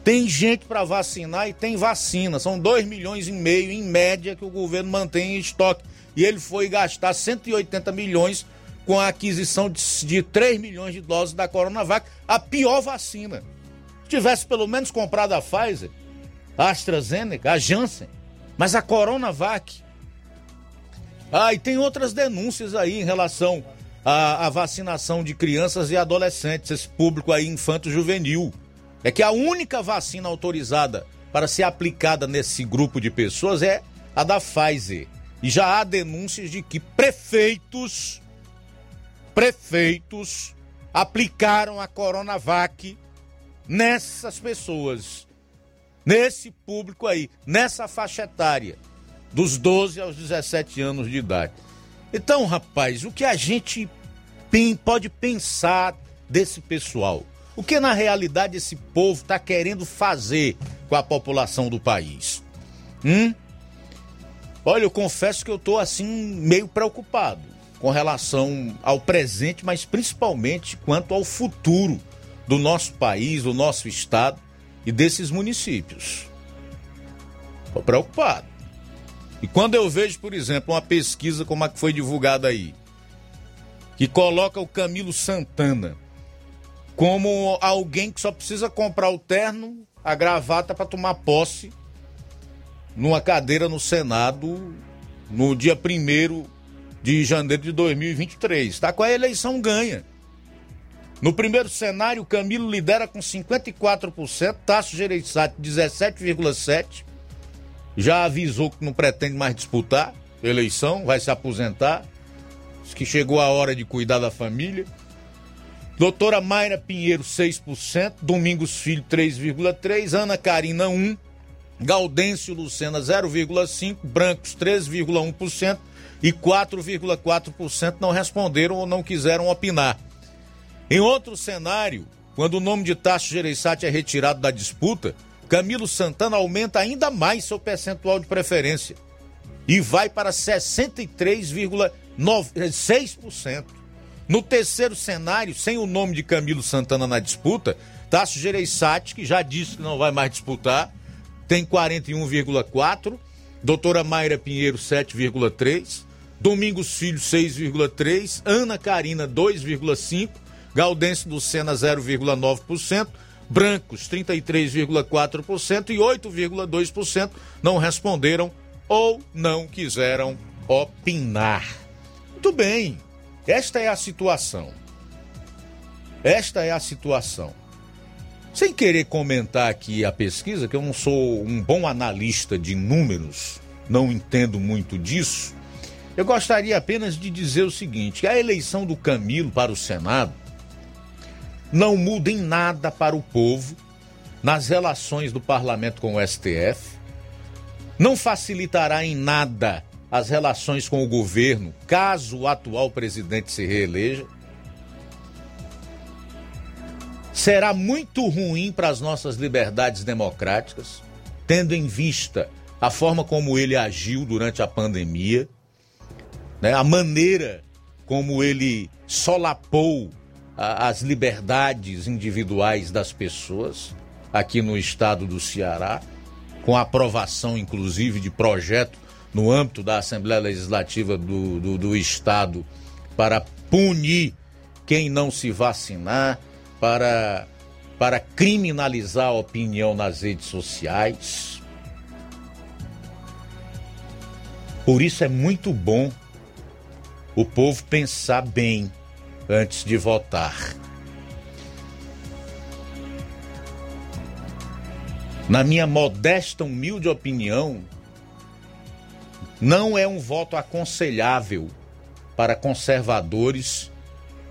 Tem gente para vacinar e tem vacina. São 2 milhões e meio em média que o governo mantém em estoque. E ele foi gastar 180 milhões com a aquisição de, de 3 milhões de doses da Coronavac, a pior vacina. Se tivesse pelo menos comprado a Pfizer, AstraZeneca, a Janssen, mas a Coronavac. Ah, e tem outras denúncias aí em relação à, à vacinação de crianças e adolescentes, esse público aí infanto-juvenil é que a única vacina autorizada para ser aplicada nesse grupo de pessoas é a da Pfizer. E já há denúncias de que prefeitos, prefeitos aplicaram a Coronavac nessas pessoas, nesse público aí, nessa faixa etária, dos 12 aos 17 anos de idade. Então, rapaz, o que a gente pode pensar desse pessoal? O que na realidade esse povo está querendo fazer com a população do país? Hum? Olha, eu confesso que eu estou assim meio preocupado com relação ao presente, mas principalmente quanto ao futuro do nosso país, do nosso estado e desses municípios. Estou preocupado. E quando eu vejo, por exemplo, uma pesquisa como a que foi divulgada aí, que coloca o Camilo Santana como alguém que só precisa comprar o terno, a gravata para tomar posse numa cadeira no Senado no dia 1 de janeiro de 2023. Está com a eleição ganha. No primeiro cenário, Camilo lidera com 54%, Tasso Gereissati 17,7%. Já avisou que não pretende mais disputar eleição, vai se aposentar. Diz que chegou a hora de cuidar da família. Doutora Mayra Pinheiro, 6%. Domingos Filho, 3,3%. Ana Karina, 1%. Gaudêncio Lucena, 0,5%. Brancos, 3,1%. E 4,4% não responderam ou não quiseram opinar. Em outro cenário, quando o nome de Tasso Gereissati é retirado da disputa, Camilo Santana aumenta ainda mais seu percentual de preferência e vai para 63,6%. No terceiro cenário, sem o nome de Camilo Santana na disputa, Tasso Gereissati, que já disse que não vai mais disputar, tem 41,4%, doutora Mayra Pinheiro 7,3%, Domingos Filho 6,3%, Ana Karina 2,5%, Gaudêncio do Sena 0,9%, Brancos 33,4% e 8,2% não responderam ou não quiseram opinar. Muito bem. Esta é a situação. Esta é a situação. Sem querer comentar aqui a pesquisa, que eu não sou um bom analista de números, não entendo muito disso, eu gostaria apenas de dizer o seguinte: a eleição do Camilo para o Senado não muda em nada para o povo nas relações do parlamento com o STF, não facilitará em nada as relações com o governo, caso o atual presidente se reeleja, será muito ruim para as nossas liberdades democráticas, tendo em vista a forma como ele agiu durante a pandemia, né, a maneira como ele solapou as liberdades individuais das pessoas aqui no estado do Ceará, com aprovação, inclusive, de projeto no âmbito da Assembleia Legislativa do, do, do Estado para punir quem não se vacinar, para, para criminalizar a opinião nas redes sociais. Por isso é muito bom o povo pensar bem antes de votar. Na minha modesta, humilde opinião, não é um voto aconselhável para conservadores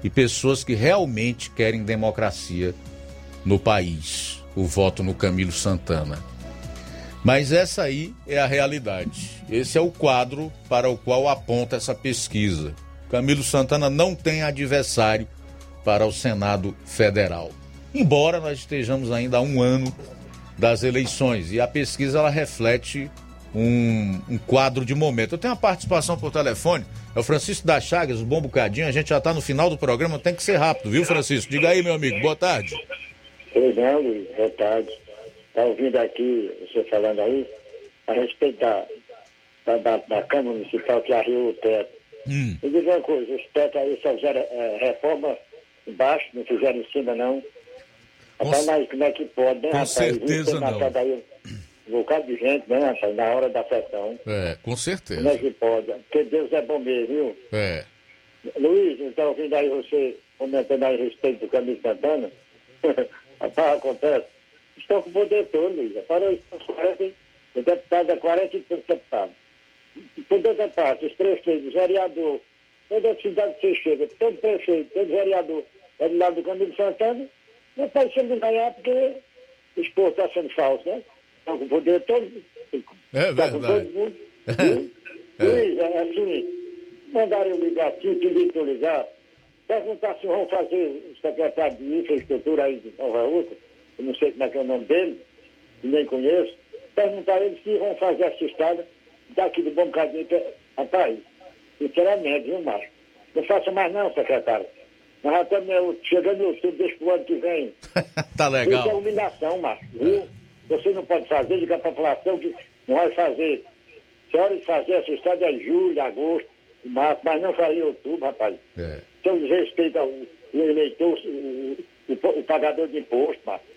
e pessoas que realmente querem democracia no país. O voto no Camilo Santana. Mas essa aí é a realidade. Esse é o quadro para o qual aponta essa pesquisa. Camilo Santana não tem adversário para o Senado Federal. Embora nós estejamos ainda a um ano das eleições e a pesquisa ela reflete um, um quadro de momento. Eu tenho uma participação por telefone, é o Francisco da Chagas, o bom bocadinho, a gente já está no final do programa, tem que ser rápido, viu, Francisco? Diga aí, meu amigo, boa tarde. Pois não, Luiz, boa tarde. Está ouvindo aqui você falando aí a respeito da, da, da, da Câmara Municipal que arriou o teto. Hum. Me diga uma coisa, os teto aí só fizeram é, reforma embaixo, não fizeram em cima não. Rapaz, mas como é que pode, né, Com rapaz? certeza não. matado Aí um bocado de gente, né, rapaz, na hora da sessão. É, com Como é certeza. que pode? Porque Deus é bom mesmo, viu? É. Luiz, está ouvindo aí você comentando aí a respeito do Camilo Santana? Rapaz, acontece. Estão com o poder todo, Luiz. Para os 40, o deputado é 40 e deputados. O poder da parte, os prefeitos, vereador, toda a cidade que você chega, todo prefeito, todo vereador, é do lado do Camilo Santana, não está sendo ganhar porque o esporte está sendo falso, né? Estão com o poder todo. É Tá com verdade. todo mundo. Viu? Luiz, é assim, mandaram ligar aqui, pedi para ligar, perguntar se vão fazer o secretário de infraestrutura aí de Nova Rússia, eu não sei como é que é o nome dele, e nem conheço, perguntar eles se vão fazer essa estrada daqui do Bom Bocadinho para rapaz, sinceramente, viu, macho? Não faça mais não, secretário. Nós já estamos eh, chegando no outubro deste ano que vem. Tá Isso é legal. humilhação, macho, viu? Você não pode fazer, diga para a população que não vai fazer. Se hora de fazer essa estrada é julho, agosto, março, mas não faria outubro, rapaz. É. Então desrespeita o, o eleitor, o, o, o pagador de imposto, macho.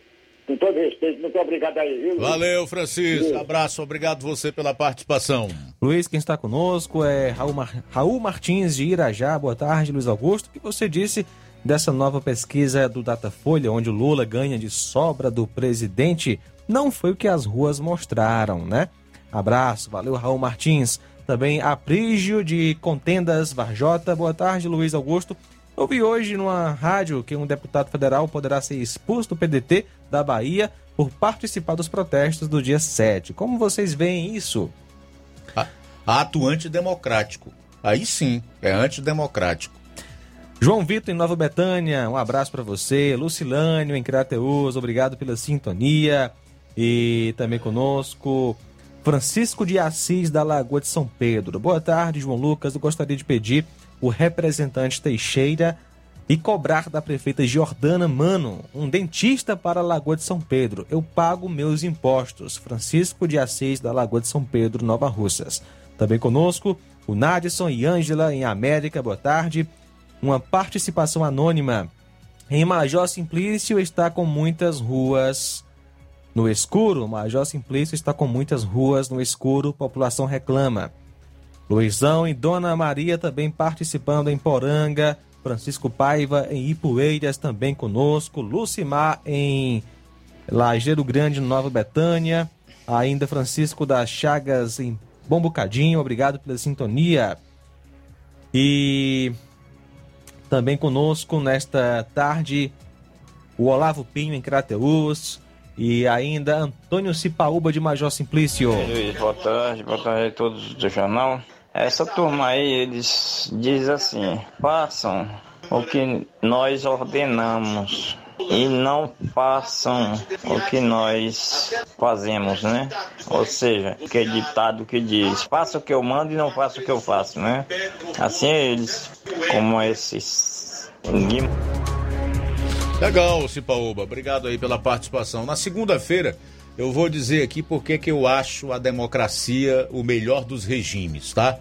Com todo respeito, muito obrigado aí, viu? Valeu, Francisco. Abraço, obrigado você pela participação. Luiz, quem está conosco é Raul, Mar- Raul Martins de Irajá. Boa tarde, Luiz Augusto. O que você disse dessa nova pesquisa do Datafolha, onde o Lula ganha de sobra do presidente? Não foi o que as ruas mostraram, né? Abraço, valeu, Raul Martins. Também Aprígio de Contendas Varjota. Boa tarde, Luiz Augusto. Eu vi hoje numa rádio que um deputado federal poderá ser expulso do PDT da Bahia por participar dos protestos do dia 7. Como vocês veem isso? Ato antidemocrático. Aí sim, é antidemocrático. João Vitor em Nova Betânia, um abraço para você. Lucilânio em Crateus, obrigado pela sintonia. E também conosco Francisco de Assis da Lagoa de São Pedro. Boa tarde, João Lucas. Eu gostaria de pedir o representante Teixeira e cobrar da prefeita Jordana Mano um dentista para a Lagoa de São Pedro. Eu pago meus impostos. Francisco de Assis da Lagoa de São Pedro, Nova Russas. Também conosco o Nadson e Ângela em América. Boa tarde uma participação anônima. Em Major Simplício está com muitas ruas no escuro. Major Simplício está com muitas ruas no escuro. População reclama. Luizão e Dona Maria também participando em Poranga. Francisco Paiva em Ipueiras também conosco. Lucimar em Lajeiro Grande, Nova Betânia. Ainda Francisco das Chagas em Bom Bocadinho. Obrigado pela sintonia. E também conosco nesta tarde o Olavo Pinho em Crateus e ainda Antônio Cipaúba de Major Simplício. Boa tarde, boa tarde a todos do jornal. Essa turma aí, eles dizem assim, façam o que nós ordenamos e não façam o que nós fazemos, né? Ou seja, que é ditado que diz, faça o que eu mando e não faça o que eu faço, né? Assim eles, como esses Legal, Cipaúba. Obrigado aí pela participação. Na segunda-feira, eu vou dizer aqui porque que eu acho a democracia o melhor dos regimes, tá?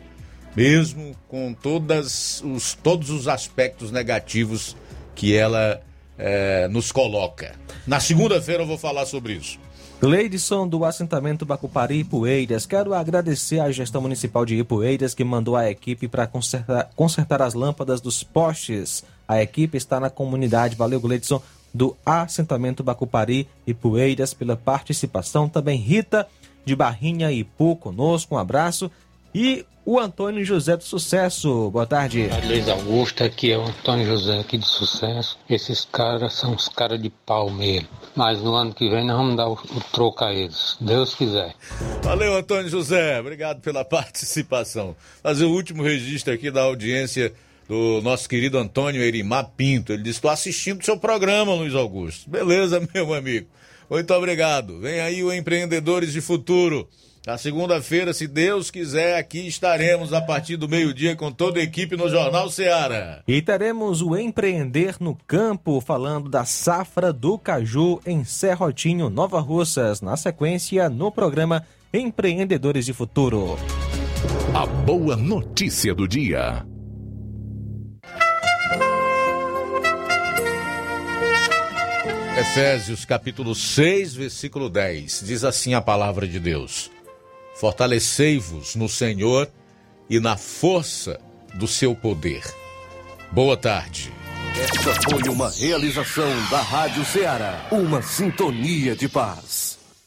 Mesmo com todas os, todos os aspectos negativos que ela eh, nos coloca. Na segunda-feira eu vou falar sobre isso. Leidson do assentamento Bacupari Ipueiras. Quero agradecer à gestão municipal de Ipueiras que mandou a equipe para consertar, consertar as lâmpadas dos postes. A equipe está na comunidade. Valeu, Gleidson, do assentamento Bacupari Ipueiras pela participação. Também Rita de Barrinha Ipu conosco. Um abraço. e o Antônio José do Sucesso. Boa tarde. Luiz Augusto, aqui é o Antônio José aqui do Sucesso. Esses caras são os caras de pau mesmo. Mas no ano que vem nós vamos dar o, o troco a eles, Deus quiser. Valeu, Antônio José. Obrigado pela participação. Fazer o último registro aqui da audiência do nosso querido Antônio Erimar Pinto. Ele disse: Estou assistindo o seu programa, Luiz Augusto. Beleza, meu amigo. Muito obrigado. Vem aí o Empreendedores de Futuro. Na segunda-feira, se Deus quiser, aqui estaremos a partir do meio-dia com toda a equipe no Jornal Ceará. E teremos o Empreender no Campo, falando da safra do caju em Serrotinho, Nova Russas, na sequência no programa Empreendedores de Futuro. A boa notícia do dia. Efésios capítulo 6, versículo 10. Diz assim a palavra de Deus: Fortalecei-vos no Senhor e na força do seu poder. Boa tarde. Esta foi uma realização da Rádio Ceará, uma sintonia de paz.